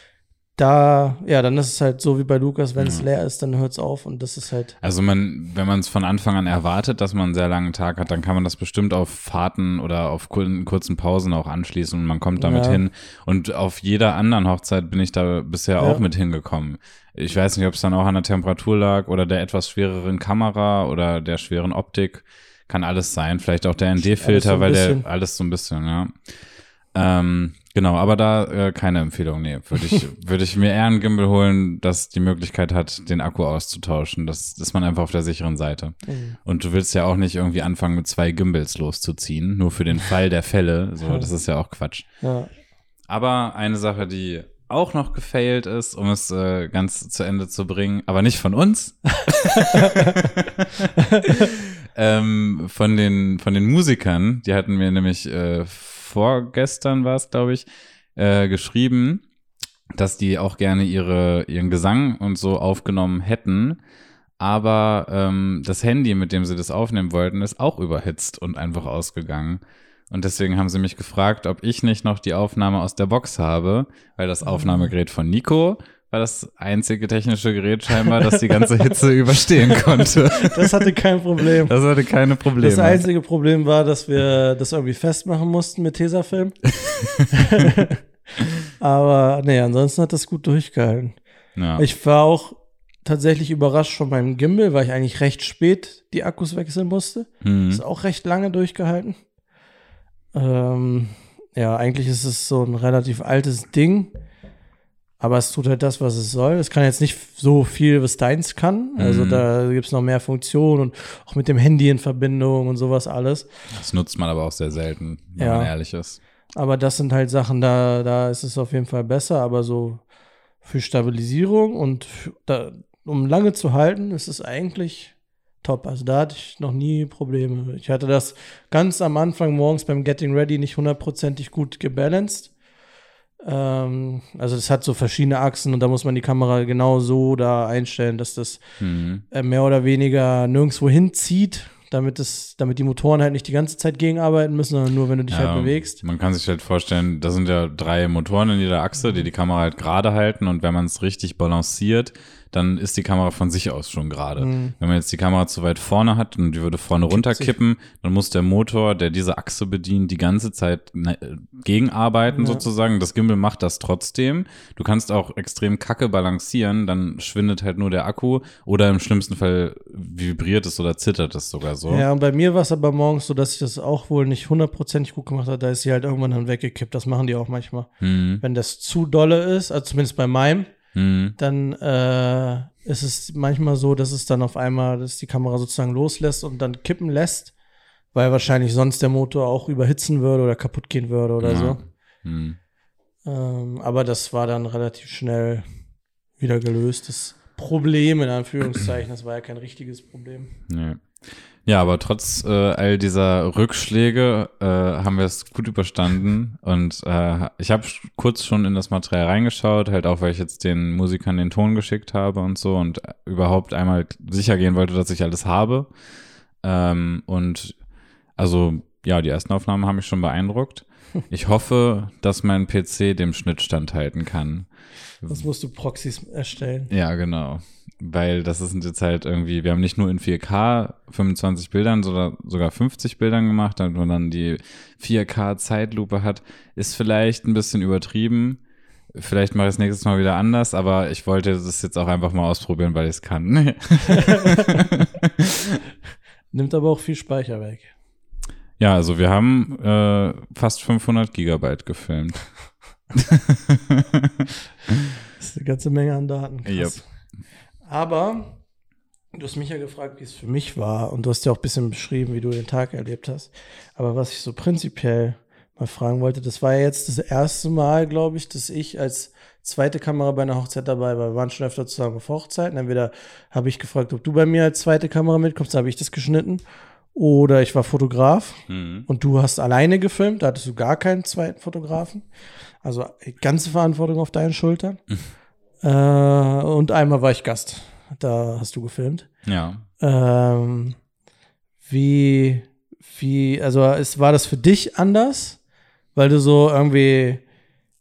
Speaker 2: da, ja, dann ist es halt so wie bei Lukas, wenn ja. es leer ist, dann hört es auf und das ist halt.
Speaker 3: Also man, wenn man es von Anfang an erwartet, dass man einen sehr langen Tag hat, dann kann man das bestimmt auf Fahrten oder auf kurzen Pausen auch anschließen und man kommt damit ja. hin. Und auf jeder anderen Hochzeit bin ich da bisher ja. auch mit hingekommen. Ich weiß nicht, ob es dann auch an der Temperatur lag oder der etwas schwereren Kamera oder der schweren Optik. Kann alles sein. Vielleicht auch der ND-Filter, weil der alles so ein bisschen, ja. Ähm, genau, aber da äh, keine Empfehlung. Nee, würde ich, würde ich mir eher einen Gimbal holen, das die Möglichkeit hat, den Akku auszutauschen. Das ist man einfach auf der sicheren Seite. Mhm. Und du willst ja auch nicht irgendwie anfangen, mit zwei Gimbals loszuziehen, nur für den Fall der Fälle. So, das ist ja auch Quatsch. Ja. Aber eine Sache, die auch noch gefailt ist, um es äh, ganz zu Ende zu bringen, aber nicht von uns. ähm, von den von den Musikern, die hatten mir nämlich äh, vorgestern war es, glaube ich, äh, geschrieben, dass die auch gerne ihre ihren Gesang und so aufgenommen hätten, aber ähm, das Handy, mit dem sie das aufnehmen wollten, ist auch überhitzt und einfach ausgegangen. Und deswegen haben sie mich gefragt, ob ich nicht noch die Aufnahme aus der Box habe, weil das Aufnahmegerät von Nico war das einzige technische Gerät scheinbar, das die ganze Hitze überstehen konnte.
Speaker 2: Das hatte kein Problem.
Speaker 3: Das hatte keine Probleme.
Speaker 2: Das einzige Problem war, dass wir das irgendwie festmachen mussten mit Tesafilm. Aber nee, ansonsten hat das gut durchgehalten. Ja. Ich war auch tatsächlich überrascht von meinem Gimbal, weil ich eigentlich recht spät die Akkus wechseln musste. Mhm. Ist auch recht lange durchgehalten. Ähm, ja, eigentlich ist es so ein relativ altes Ding, aber es tut halt das, was es soll. Es kann jetzt nicht so viel, was deins kann. Also mhm. da gibt es noch mehr Funktionen und auch mit dem Handy in Verbindung und sowas alles.
Speaker 3: Das nutzt man aber auch sehr selten, wenn ja. man ehrlich ist.
Speaker 2: Aber das sind halt Sachen, da, da ist es auf jeden Fall besser, aber so für Stabilisierung und für, da, um lange zu halten, ist es eigentlich top. Also da hatte ich noch nie Probleme. Ich hatte das ganz am Anfang morgens beim Getting Ready nicht hundertprozentig gut gebalanced. Ähm, also das hat so verschiedene Achsen und da muss man die Kamera genau so da einstellen, dass das mhm. äh, mehr oder weniger nirgendwo hinzieht damit es, damit die Motoren halt nicht die ganze Zeit gegenarbeiten müssen, sondern nur, wenn du dich ja, halt bewegst.
Speaker 3: Man kann sich halt vorstellen, da sind ja drei Motoren in jeder Achse, die die Kamera halt gerade halten und wenn man es richtig balanciert, dann ist die Kamera von sich aus schon gerade. Mhm. Wenn man jetzt die Kamera zu weit vorne hat und die würde vorne Kippt runterkippen, sich. dann muss der Motor, der diese Achse bedient, die ganze Zeit ne, gegenarbeiten ja. sozusagen. Das Gimbal macht das trotzdem. Du kannst auch extrem kacke balancieren, dann schwindet halt nur der Akku oder im schlimmsten Fall vibriert es oder zittert es sogar so.
Speaker 2: Ja, und bei mir war es aber morgens so, dass ich das auch wohl nicht hundertprozentig gut gemacht habe. Da ist sie halt irgendwann dann weggekippt. Das machen die auch manchmal. Mhm. Wenn das zu dolle ist, also zumindest bei meinem, mhm. dann äh, ist es manchmal so, dass es dann auf einmal, dass die Kamera sozusagen loslässt und dann kippen lässt, weil wahrscheinlich sonst der Motor auch überhitzen würde oder kaputt gehen würde oder ja. so. Mhm. Ähm, aber das war dann relativ schnell wieder gelöst. Das Problem in Anführungszeichen, das war ja kein richtiges Problem.
Speaker 3: Nee. Ja, aber trotz äh, all dieser Rückschläge äh, haben wir es gut überstanden und äh, ich habe kurz schon in das Material reingeschaut, halt auch, weil ich jetzt den Musikern den Ton geschickt habe und so und überhaupt einmal sicher gehen wollte, dass ich alles habe. Ähm, und also ja, die ersten Aufnahmen haben mich schon beeindruckt. Ich hoffe, dass mein PC dem Schnitt standhalten kann.
Speaker 2: Das musst du Proxys erstellen.
Speaker 3: Ja, genau. Weil das ist jetzt halt irgendwie, wir haben nicht nur in 4K 25 Bildern, sondern sogar 50 Bildern gemacht, damit man dann die 4K Zeitlupe hat, ist vielleicht ein bisschen übertrieben. Vielleicht mache ich es nächstes Mal wieder anders, aber ich wollte das jetzt auch einfach mal ausprobieren, weil ich es kann.
Speaker 2: Nimmt aber auch viel Speicher weg.
Speaker 3: Ja, also wir haben äh, fast 500 Gigabyte gefilmt.
Speaker 2: das ist eine ganze Menge an Daten.
Speaker 3: Krass. Yep.
Speaker 2: Aber du hast mich ja gefragt, wie es für mich war und du hast ja auch ein bisschen beschrieben, wie du den Tag erlebt hast. Aber was ich so prinzipiell mal fragen wollte. Das war ja jetzt das erste Mal, glaube ich, dass ich als zweite Kamera bei einer Hochzeit dabei war. Wir waren schon öfter zusammen auf Hochzeiten. Entweder habe ich gefragt, ob du bei mir als zweite Kamera mitkommst, dann habe ich das geschnitten. Oder ich war Fotograf
Speaker 3: Mhm.
Speaker 2: und du hast alleine gefilmt, da hattest du gar keinen zweiten Fotografen. Also ganze Verantwortung auf deinen Schultern. äh, und einmal war ich Gast. Da hast du gefilmt.
Speaker 3: Ja.
Speaker 2: Ähm, wie, wie, also es, war das für dich anders, weil du so irgendwie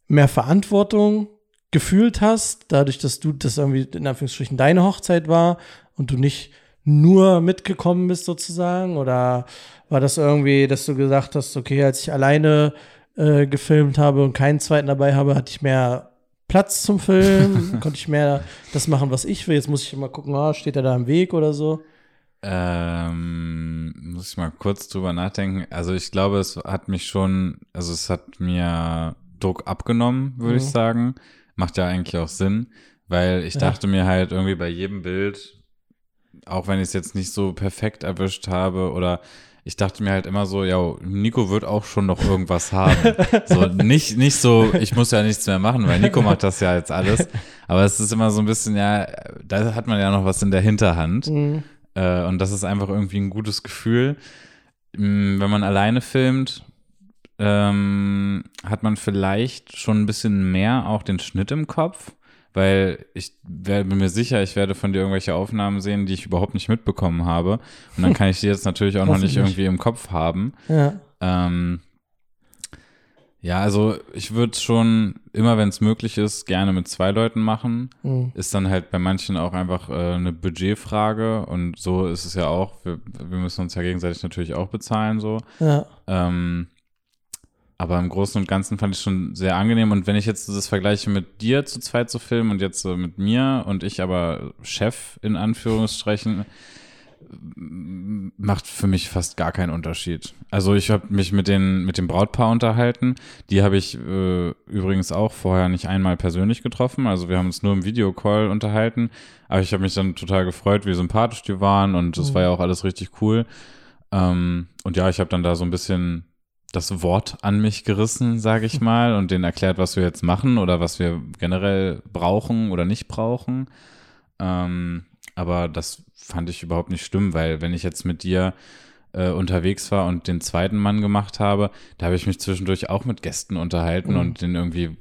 Speaker 2: mehr Verantwortung gefühlt hast, dadurch, dass du das irgendwie in Anführungsstrichen deine Hochzeit war und du nicht nur mitgekommen bist sozusagen? Oder war das irgendwie, dass du gesagt hast, okay, als ich alleine äh, gefilmt habe und keinen zweiten dabei habe, hatte ich mehr Platz zum Filmen, konnte ich mehr das machen, was ich will. Jetzt muss ich immer gucken, ah, steht er da im Weg oder so.
Speaker 3: Ähm, muss ich mal kurz drüber nachdenken. Also ich glaube, es hat mich schon, also es hat mir Druck abgenommen, würde ich
Speaker 2: Mhm.
Speaker 3: sagen. Macht ja eigentlich auch Sinn, weil ich
Speaker 2: Ja.
Speaker 3: dachte mir halt irgendwie bei jedem Bild, auch wenn ich es jetzt nicht so perfekt erwischt habe oder ich dachte mir halt immer so, ja, Nico wird auch schon noch irgendwas haben. so, nicht, nicht so, ich muss ja nichts mehr machen, weil Nico macht das ja jetzt alles. Aber es ist immer so ein bisschen, ja, da hat man ja noch was in der Hinterhand.
Speaker 2: Mhm.
Speaker 3: Äh, und das ist einfach irgendwie ein gutes Gefühl. Mm, Wenn man alleine filmt, ähm, hat man vielleicht schon ein bisschen mehr auch den Schnitt im Kopf, weil ich bin mir sicher, ich werde von dir irgendwelche Aufnahmen sehen, die ich überhaupt nicht mitbekommen habe. Und dann kann ich die jetzt natürlich auch noch nicht
Speaker 2: Hoffentlich.
Speaker 3: irgendwie im Kopf haben.
Speaker 2: Ja.
Speaker 3: Ähm, ja, also ich würde schon immer, wenn es möglich ist, gerne mit zwei Leuten machen.
Speaker 2: Mhm.
Speaker 3: Ist dann halt bei manchen auch einfach äh, eine Budgetfrage und so ist es ja auch. Wir, wir müssen uns ja gegenseitig natürlich auch bezahlen so.
Speaker 2: Ja.
Speaker 3: Ähm, aber im Großen und Ganzen fand ich schon sehr angenehm. Und wenn ich jetzt das vergleiche mit dir zu zweit zu filmen und jetzt so mit mir und ich aber Chef in Anführungsstrichen, macht für mich fast gar keinen Unterschied. Also ich habe mich mit, den, mit dem Brautpaar unterhalten. Die habe ich äh, übrigens auch vorher nicht einmal persönlich getroffen. Also wir haben uns nur im Videocall unterhalten. Aber ich habe mich dann total gefreut, wie sympathisch die waren. Und das
Speaker 2: Mhm.
Speaker 3: war ja auch alles richtig cool. Ähm, und ja, ich habe dann da so ein bisschen das Wort an mich gerissen, sage ich mal, und denen erklärt, was wir jetzt machen oder was wir generell brauchen oder nicht brauchen. Ähm, aber das fand ich überhaupt nicht schlimm, weil wenn ich jetzt mit dir äh, unterwegs war und den zweiten Mann gemacht habe, da habe ich mich zwischendurch auch mit Gästen unterhalten
Speaker 2: Mhm.
Speaker 3: und denen irgendwie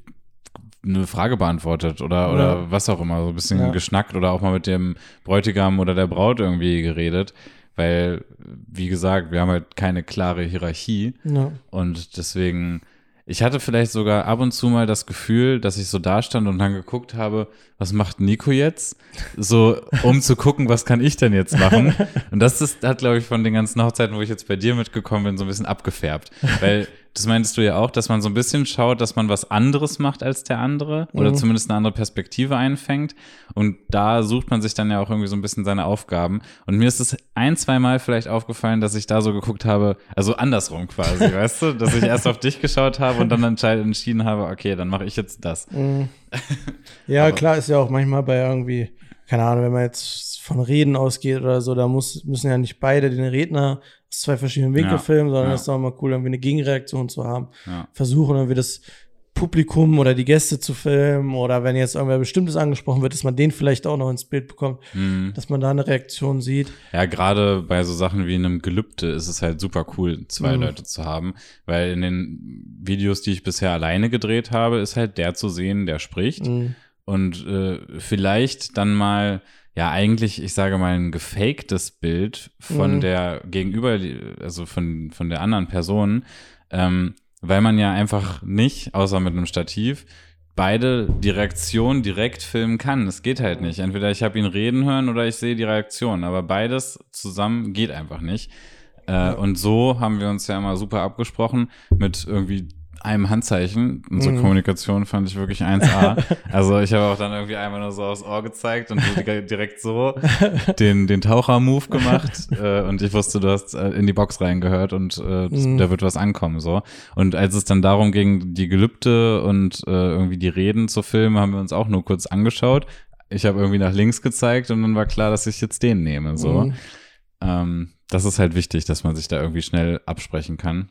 Speaker 3: eine Frage beantwortet oder,
Speaker 2: Ja.
Speaker 3: oder was auch immer, so ein bisschen
Speaker 2: Ja.
Speaker 3: geschnackt oder auch mal mit dem Bräutigam oder der Braut irgendwie geredet, weil, wie gesagt, wir haben halt keine klare Hierarchie
Speaker 2: Ja.
Speaker 3: und deswegen, ich hatte vielleicht sogar ab und zu mal das Gefühl, dass ich so da stand und dann geguckt habe, was macht Nico jetzt? So, um zu gucken, was kann ich denn jetzt machen? Und das ist, hat, glaube ich, von den ganzen Hochzeiten, wo ich jetzt bei dir mitgekommen bin, so ein bisschen abgefärbt. Weil, das meintest du ja auch, dass man so ein bisschen schaut, dass man was anderes macht als der andere oder
Speaker 2: Mhm.
Speaker 3: zumindest eine andere Perspektive einfängt. Und da sucht man sich dann ja auch irgendwie so ein bisschen seine Aufgaben. Und mir ist es ein, zwei Mal vielleicht aufgefallen, dass ich da so geguckt habe, also andersrum quasi, weißt du, dass ich erst auf dich geschaut habe und dann entschieden habe, okay, dann mache ich jetzt das.
Speaker 2: Mhm. Ja, klar, ist ja auch manchmal bei irgendwie, keine Ahnung, wenn man jetzt von Reden ausgeht oder so, da muss, müssen ja nicht beide den Redner aus zwei verschiedenen Winkeln
Speaker 3: Ja,
Speaker 2: filmen, sondern
Speaker 3: ja.
Speaker 2: es ist auch mal cool, irgendwie eine Gegenreaktion zu haben.
Speaker 3: Ja.
Speaker 2: Versuchen irgendwie das Publikum oder die Gäste zu filmen oder wenn jetzt irgendwer Bestimmtes angesprochen wird, dass man den vielleicht auch noch ins Bild bekommt,
Speaker 3: Mhm.
Speaker 2: dass man da eine Reaktion sieht.
Speaker 3: Ja, gerade bei so Sachen wie einem Gelübde ist es halt super cool, zwei
Speaker 2: Mhm.
Speaker 3: Leute zu haben, weil in den Videos, die ich bisher alleine gedreht habe, ist halt der zu sehen, der spricht
Speaker 2: Mhm.
Speaker 3: und äh, vielleicht dann mal ja eigentlich, ich sage mal ein gefaktes Bild von
Speaker 2: Mhm.
Speaker 3: der gegenüber, also von von der anderen Person, ähm, weil man ja einfach nicht, außer mit einem Stativ, beide die Reaktion direkt filmen kann. Es geht halt nicht. Entweder ich habe ihn reden hören oder ich sehe die Reaktion, aber beides zusammen geht einfach nicht. Äh, Und so haben wir uns ja immer super abgesprochen mit irgendwie einem Handzeichen. Unsere
Speaker 2: Mhm.
Speaker 3: Kommunikation fand ich wirklich 1A. also ich habe auch dann irgendwie einmal nur so aufs Ohr gezeigt und direkt so den, den Taucher-Move gemacht. äh, und ich wusste, du hast äh, in die Box reingehört und äh,
Speaker 2: Mhm.
Speaker 3: da wird was ankommen. so. Und als es dann darum ging, die Gelübde und äh, irgendwie die Reden zu filmen, haben wir uns auch nur kurz angeschaut. Ich habe irgendwie nach links gezeigt und dann war klar, dass ich jetzt den nehme. So.
Speaker 2: Mhm.
Speaker 3: Ähm, das ist halt wichtig, dass man sich da irgendwie schnell absprechen kann.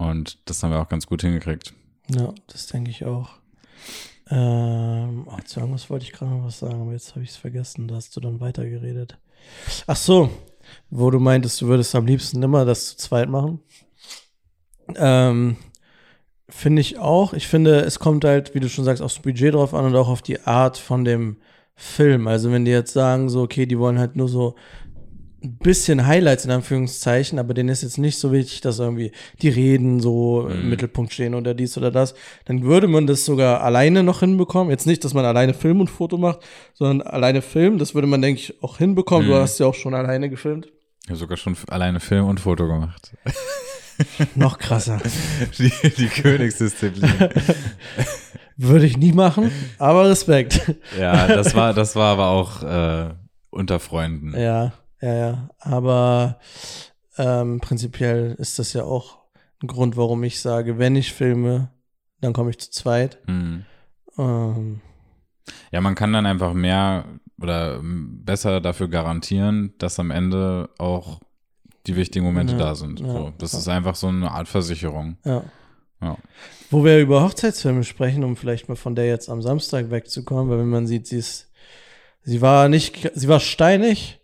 Speaker 3: Und das haben wir auch ganz gut hingekriegt.
Speaker 2: Ja, das denke ich auch. Ähm, zu irgendwas wollte ich gerade noch was sagen, aber jetzt habe ich es vergessen. Da hast du dann weitergeredet. Ach so, wo du meintest, du würdest am liebsten immer das zu zweit machen. Ähm, finde ich auch. Ich finde, es kommt halt, wie du schon sagst, aufs Budget drauf an und auch auf die Art von dem Film. Also wenn die jetzt sagen, so, okay, die wollen halt nur so ein bisschen Highlights in Anführungszeichen, aber denen ist jetzt nicht so wichtig, dass irgendwie die Reden so im
Speaker 3: Mhm.
Speaker 2: Mittelpunkt stehen oder dies oder das, dann würde man das sogar alleine noch hinbekommen. Jetzt nicht, dass man alleine Film und Foto macht, sondern alleine Film, das würde man, denke ich, auch hinbekommen. Du
Speaker 3: Mhm.
Speaker 2: hast ja auch schon alleine gefilmt.
Speaker 3: Ich habe sogar schon alleine Film und Foto gemacht.
Speaker 2: Noch krasser.
Speaker 3: Die, die Königsdisziplin.
Speaker 2: würde ich nie machen, aber Respekt.
Speaker 3: Ja, das war, das war aber auch äh, unter Freunden.
Speaker 2: Ja, ja, ja. Aber ähm, prinzipiell ist das ja auch ein Grund, warum ich sage, wenn ich filme, dann komme ich zu zweit.
Speaker 3: Hm.
Speaker 2: Ähm,
Speaker 3: Ja, man kann dann einfach mehr oder m, besser dafür garantieren, dass am Ende auch die wichtigen Momente
Speaker 2: Ja,
Speaker 3: da sind.
Speaker 2: ja,
Speaker 3: so, das
Speaker 2: ja.
Speaker 3: ist einfach so eine Art Versicherung.
Speaker 2: ja.
Speaker 3: Ja.
Speaker 2: Wo wir über Hochzeitsfilme sprechen, um vielleicht mal von der jetzt am Samstag wegzukommen, weil wenn man sieht, sie ist, sie war nicht, sie war steinig,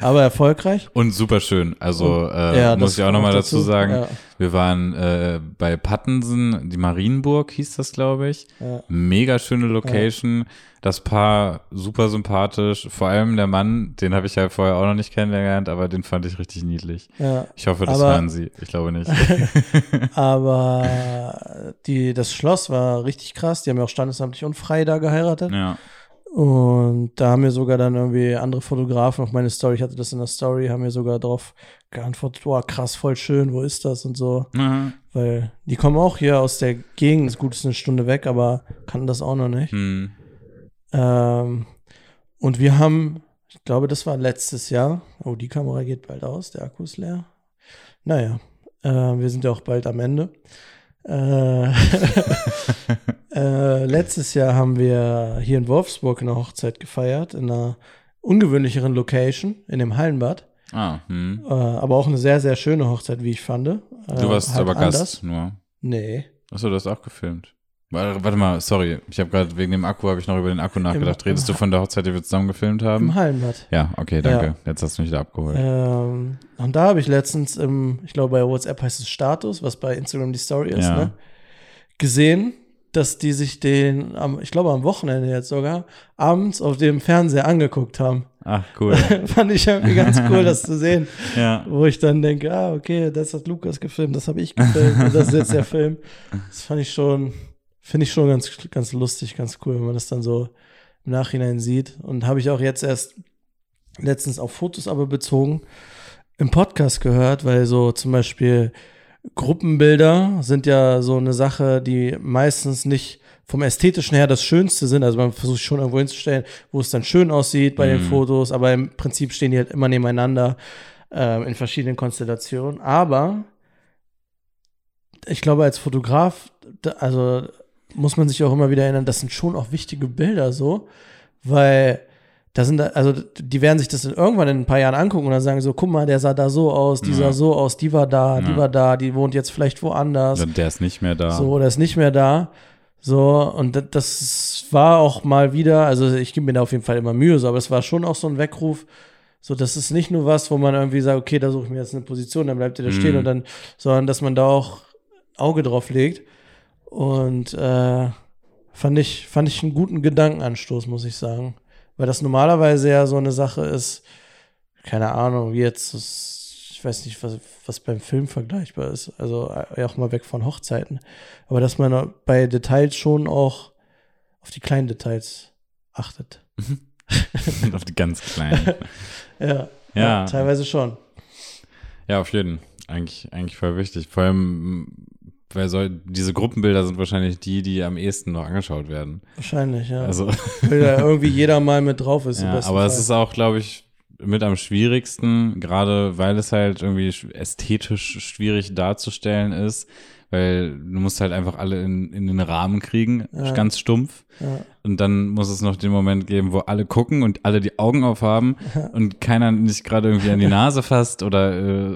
Speaker 2: aber erfolgreich.
Speaker 3: Und super schön. Also äh,
Speaker 2: Ja,
Speaker 3: muss ich auch nochmal
Speaker 2: noch
Speaker 3: dazu sagen,
Speaker 2: Ja.
Speaker 3: wir waren äh, bei Pattensen, die Marienburg hieß das, glaube ich.
Speaker 2: Ja.
Speaker 3: Mega schöne Location. Das Paar super sympathisch. Vor allem der Mann, den habe ich ja vorher auch noch nicht kennengelernt, aber den fand ich richtig niedlich. Ich hoffe, das
Speaker 2: Aber-
Speaker 3: hören Sie. Ich glaube nicht.
Speaker 2: Aber die, das Schloss war richtig krass. Die haben ja auch standesamtlich und frei da geheiratet.
Speaker 3: ja.
Speaker 2: Und da haben mir sogar dann irgendwie andere Fotografen auf meine Story, ich hatte das in der Story, haben mir sogar darauf geantwortet, boah, krass, voll schön, wo ist das und so.
Speaker 3: Mhm.
Speaker 2: Weil die kommen auch hier aus der Gegend, ist gut, ist eine Stunde weg, aber kannten das auch noch nicht.
Speaker 3: Hm.
Speaker 2: Ähm, und wir haben, ich glaube, das war letztes Jahr. Oh, die Kamera geht bald aus, der Akku ist leer. Naja, äh, wir sind ja auch bald am Ende. Äh, letztes Jahr haben wir hier in Wolfsburg eine Hochzeit gefeiert, in einer ungewöhnlicheren Location, in dem Hallenbad.
Speaker 3: Ah, hm.
Speaker 2: Äh, aber auch eine sehr, sehr schöne Hochzeit, wie ich fand. Äh,
Speaker 3: Du warst
Speaker 2: halt
Speaker 3: aber
Speaker 2: anders.
Speaker 3: Gast nur.
Speaker 2: Nee.
Speaker 3: Achso, du hast auch gefilmt. Warte, mal, sorry. Ich habe gerade wegen dem Akku, habe ich noch über den Akku nachgedacht.
Speaker 2: Im-
Speaker 3: Redest du von der Hochzeit, die wir zusammen gefilmt haben?
Speaker 2: Im Hallenbad.
Speaker 3: Ja, okay, danke.
Speaker 2: Ja.
Speaker 3: Jetzt hast du mich wieder abgeholt.
Speaker 2: Ähm, und da habe ich letztens im, ich glaube bei WhatsApp heißt es Status, was bei Instagram die Story ist,
Speaker 3: Ja.
Speaker 2: ne? gesehen, dass die sich den, am, ich glaube am Wochenende jetzt sogar, abends auf dem Fernseher angeguckt haben.
Speaker 3: Ach, cool.
Speaker 2: Fand ich irgendwie ganz cool, das zu sehen.
Speaker 3: ja.
Speaker 2: Wo ich dann denke, ah, okay, das hat Lukas gefilmt, das habe ich gefilmt und das ist jetzt der Film. Das fand ich schon, finde ich schon ganz, ganz lustig, ganz cool, wenn man das dann so im Nachhinein sieht. Und habe ich auch jetzt erst letztens auf Fotos aber bezogen im Podcast gehört, weil so zum Beispiel Gruppenbilder sind ja so eine Sache, die meistens nicht vom ästhetischen her das Schönste sind. Also man versucht schon irgendwo hinzustellen, wo es dann schön aussieht bei den
Speaker 3: Mhm.
Speaker 2: Fotos, aber im Prinzip stehen die halt immer nebeneinander ähm, in verschiedenen Konstellationen. Aber ich glaube, als Fotograf, also muss man sich auch immer wieder erinnern, das sind schon auch wichtige Bilder so, weil da sind, also die werden sich das dann irgendwann in ein paar Jahren angucken und dann sagen so, guck mal, der sah da so aus, die
Speaker 3: Ja.
Speaker 2: sah so aus, die war da, die
Speaker 3: Ja.
Speaker 2: war da, die wohnt jetzt vielleicht woanders.
Speaker 3: Der ist nicht mehr da.
Speaker 2: So, der ist nicht mehr da. So, und da- das war auch mal wieder, also ich gebe mir da auf jeden Fall immer Mühe, so, aber es war schon auch so ein Weckruf. So, das ist nicht nur was, wo man irgendwie sagt, okay, da suche ich mir jetzt eine Position, dann bleibt ihr da stehen
Speaker 3: Mhm.
Speaker 2: und dann, sondern dass man da auch Auge drauf legt. Und äh, fand ich, fand ich einen guten Gedankenanstoß, muss ich sagen. Weil das normalerweise ja so eine Sache ist, keine Ahnung, wie jetzt, ich weiß nicht, was, was beim Film vergleichbar ist. Also äh, auch mal weg von Hochzeiten. Aber dass man bei Details schon auch auf die kleinen Details achtet.
Speaker 3: Auf die ganz kleinen.
Speaker 2: Ja,
Speaker 3: Ja.
Speaker 2: teilweise schon.
Speaker 3: Ja, auf jeden. Eigentlich, eigentlich voll wichtig. Vor allem, weil so, diese Gruppenbilder sind wahrscheinlich die, die am ehesten noch angeschaut werden.
Speaker 2: Wahrscheinlich, ja.
Speaker 3: Also,
Speaker 2: Weil da irgendwie jeder mal mit drauf ist.
Speaker 3: ja, aber es ist auch, glaube ich, mit am schwierigsten, gerade weil es halt irgendwie sch- ästhetisch schwierig darzustellen ist, weil du musst halt einfach alle in, in den Rahmen kriegen,
Speaker 2: Ja.
Speaker 3: ganz stumpf.
Speaker 2: ja.
Speaker 3: Und dann muss es noch den Moment geben, wo alle gucken und alle die Augen aufhaben und keiner nicht gerade irgendwie an die Nase fasst oder äh,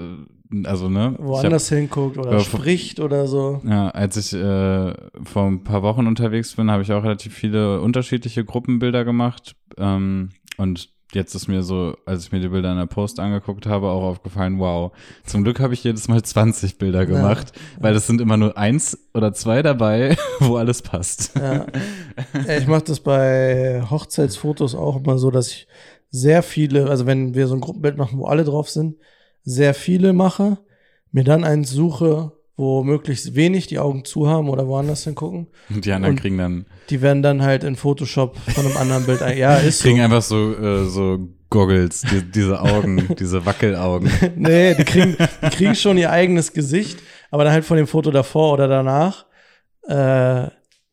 Speaker 3: also ne?
Speaker 2: Woanders hab, hinguckt oder äh, spricht oder so.
Speaker 3: Ja, als ich äh, vor ein paar Wochen unterwegs bin, habe ich auch relativ viele unterschiedliche Gruppenbilder gemacht. Ähm, und jetzt ist mir so, als ich mir die Bilder in der Post angeguckt habe, auch aufgefallen, wow, zum Glück habe ich jedes Mal 20 Bilder gemacht, ja. weil es sind immer nur eins oder zwei dabei, wo alles passt.
Speaker 2: Ja. Ich mache das bei Hochzeitsfotos auch immer so, dass ich sehr viele, also wenn wir so ein Gruppenbild machen, wo alle drauf sind, sehr viele mache, mir dann eins suche, wo möglichst wenig die Augen zu haben oder woanders hingucken.
Speaker 3: Und die anderen und kriegen dann.
Speaker 2: Die werden dann halt in Photoshop von einem anderen Bild. Ein, ja, ist
Speaker 3: kriegen so. einfach so, äh, so Goggles, die, diese Augen, diese Wackelaugen.
Speaker 2: nee, die kriegen, die kriegen schon ihr eigenes Gesicht, aber dann halt von dem Foto davor oder danach. Äh,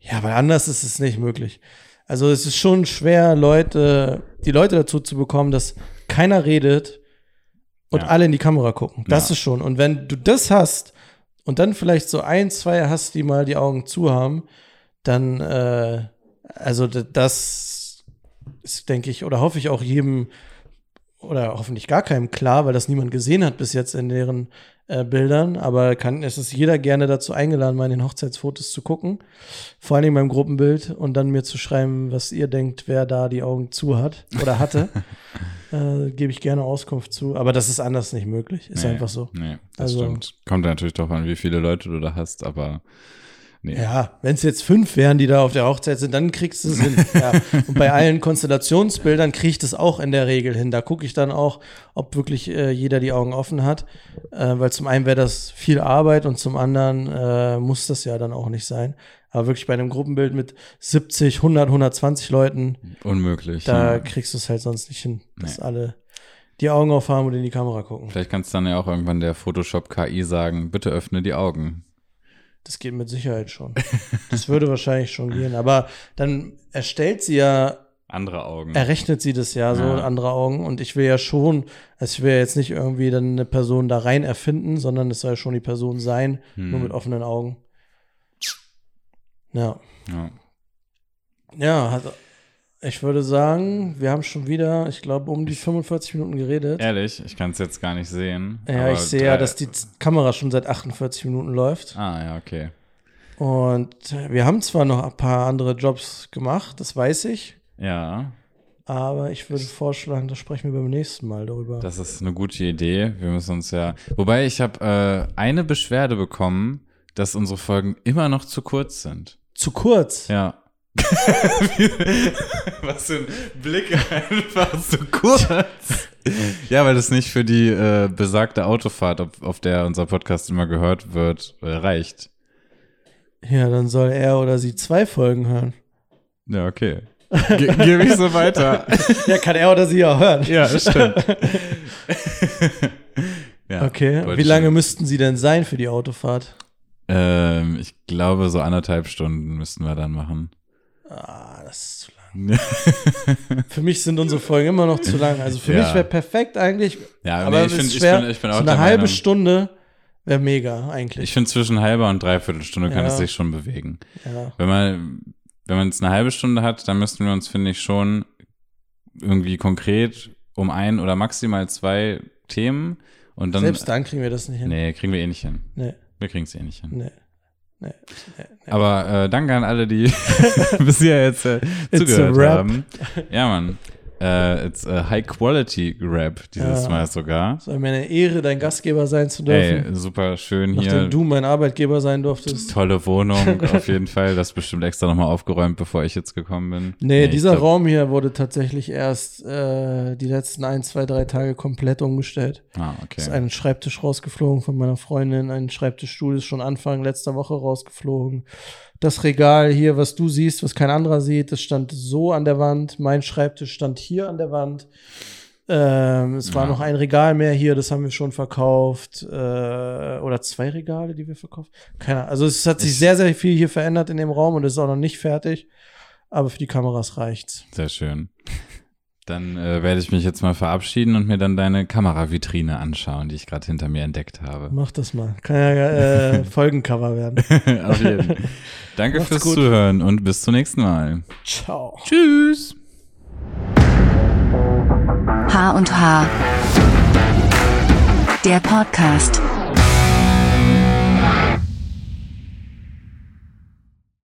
Speaker 2: ja, weil anders ist es nicht möglich. Also es ist schon schwer, Leute, die Leute dazu zu bekommen, dass keiner redet und ja. alle in die Kamera gucken. Das ja. ist schon. Und wenn du das hast, und dann vielleicht so ein, zwei hast, die mal die Augen zu haben, dann, äh, also das ist, denke ich, oder hoffe ich auch jedem oder hoffentlich gar keinem klar, weil das niemand gesehen hat bis jetzt in deren äh, Bildern. Aber kann, es ist jeder gerne dazu eingeladen, mal in den Hochzeitsfotos zu gucken. Vor allem beim Gruppenbild und dann mir zu schreiben, was ihr denkt, wer da die Augen zu hat oder hatte. äh, Gebe ich gerne Auskunft zu. Aber das ist anders nicht möglich. Ist nee, einfach so.
Speaker 3: Nee, das also, stimmt. Kommt natürlich darauf an, wie viele Leute du da hast, aber
Speaker 2: Nee. Ja, wenn es jetzt fünf wären, die da auf der Hochzeit sind, dann kriegst du es hin. ja. Und bei allen Konstellationsbildern kriege ich das auch in der Regel hin. Da gucke ich dann auch, ob wirklich äh, jeder die Augen offen hat. Äh, weil zum einen wäre das viel Arbeit und zum anderen äh, muss das ja dann auch nicht sein. Aber wirklich bei einem Gruppenbild mit 70, 100, 120 Leuten.
Speaker 3: Unmöglich.
Speaker 2: Da ja. kriegst du es halt sonst nicht hin, dass nee. alle die Augen aufhaben und in die Kamera gucken.
Speaker 3: Vielleicht kannst du dann ja auch irgendwann der Photoshop KI sagen, bitte öffne die Augen.
Speaker 2: Das geht mit Sicherheit schon. Das würde wahrscheinlich schon gehen. Aber dann erstellt sie ja
Speaker 3: andere Augen.
Speaker 2: Errechnet sie das ja so, ja. andere Augen. Und ich will ja schon, also ich will jetzt nicht irgendwie dann eine Person da rein erfinden, sondern es soll schon die Person sein, hm. nur mit offenen Augen. Ja. Ja, ja hat, ich würde sagen, wir haben schon wieder, ich glaube, um die 45 Minuten geredet.
Speaker 3: Ehrlich, ich kann es jetzt gar nicht sehen.
Speaker 2: Ja, ich sehe ja, dass die Kamera schon seit 48 Minuten läuft.
Speaker 3: Ah, ja, okay.
Speaker 2: Und wir haben zwar noch ein paar andere Jobs gemacht, das weiß ich.
Speaker 3: Ja.
Speaker 2: Aber ich würde vorschlagen, da sprechen wir beim nächsten Mal darüber.
Speaker 3: Das ist eine gute Idee. Wir müssen uns ja. Wobei ich habe äh, eine Beschwerde bekommen, dass unsere Folgen immer noch zu kurz sind.
Speaker 2: Zu kurz?
Speaker 3: Ja. Was für ein Blick einfach so kurz. ja, weil das nicht für die äh, besagte Autofahrt, auf, auf, der unser Podcast immer gehört wird, äh, reicht.
Speaker 2: Ja, dann soll er oder sie zwei Folgen hören.
Speaker 3: Ja, okay. Ge Gebe ich so weiter.
Speaker 2: ja, kann er oder sie auch hören.
Speaker 3: Ja, das stimmt.
Speaker 2: ja, okay, wie lange schon. müssten sie denn sein für die Autofahrt?
Speaker 3: Ähm, ich glaube, so anderthalb Stunden müssten wir dann machen.
Speaker 2: Ah, das ist zu lang. für mich sind unsere Folgen immer noch zu lang. Also für ja. mich wäre perfekt eigentlich.
Speaker 3: Ja, aber nee, ich, find, schwer, ich, bin, ich bin auch
Speaker 2: so eine halbe Meinung. Stunde wäre mega eigentlich.
Speaker 3: Ich finde zwischen halber und dreiviertel Stunde kann es sich schon bewegen.
Speaker 2: Ja.
Speaker 3: Wenn man wenn man jetzt eine halbe Stunde hat, dann müssten wir uns finde ich schon irgendwie konkret um ein oder maximal zwei Themen und dann
Speaker 2: selbst dann kriegen wir das nicht hin.
Speaker 3: Nee, kriegen wir eh nicht hin.
Speaker 2: Nee.
Speaker 3: Wir kriegen es eh nicht hin.
Speaker 2: Nee. Nee,
Speaker 3: nee, nee. Aber äh, danke an alle, die bisher jetzt äh, zugehört haben. Ja, Mann. Uh, it's a high quality Rap dieses ja. Mal sogar.
Speaker 2: Es war mir eine Ehre, dein Gastgeber sein zu dürfen.
Speaker 3: Ey, super schön
Speaker 2: Nachdem
Speaker 3: hier.
Speaker 2: Nachdem du mein Arbeitgeber sein durftest.
Speaker 3: Tolle Wohnung, auf jeden Fall. Das bestimmt extra nochmal aufgeräumt, bevor ich jetzt gekommen bin.
Speaker 2: Nee, nee dieser glaub, Raum hier wurde tatsächlich erst äh, die letzten ein, zwei, drei Tage komplett umgestellt.
Speaker 3: Ah, okay.
Speaker 2: Ist ein Schreibtisch rausgeflogen von meiner Freundin. Ein Schreibtischstuhl ist schon Anfang letzter Woche rausgeflogen das Regal hier, was du siehst, was kein anderer sieht, das stand so an der Wand. Mein Schreibtisch stand hier an der Wand. Ähm, es war noch ein Regal mehr hier, das haben wir schon verkauft. Äh, oder zwei Regale, die wir verkauft. Keine Ahnung. Also es hat sich sehr, sehr viel hier verändert in dem Raum und es ist auch noch nicht fertig. Aber für die Kameras reicht's.
Speaker 3: Sehr schön. Dann äh, werde ich mich jetzt mal verabschieden und mir dann deine Kameravitrine anschauen, die ich gerade hinter mir entdeckt habe.
Speaker 2: Mach das mal. Kann ja äh, Folgencover werden.
Speaker 3: Auf jeden Fall. Danke Macht's fürs gut. Zuhören und bis zum nächsten Mal.
Speaker 2: Ciao.
Speaker 3: Tschüss.
Speaker 1: H und H. Der Podcast.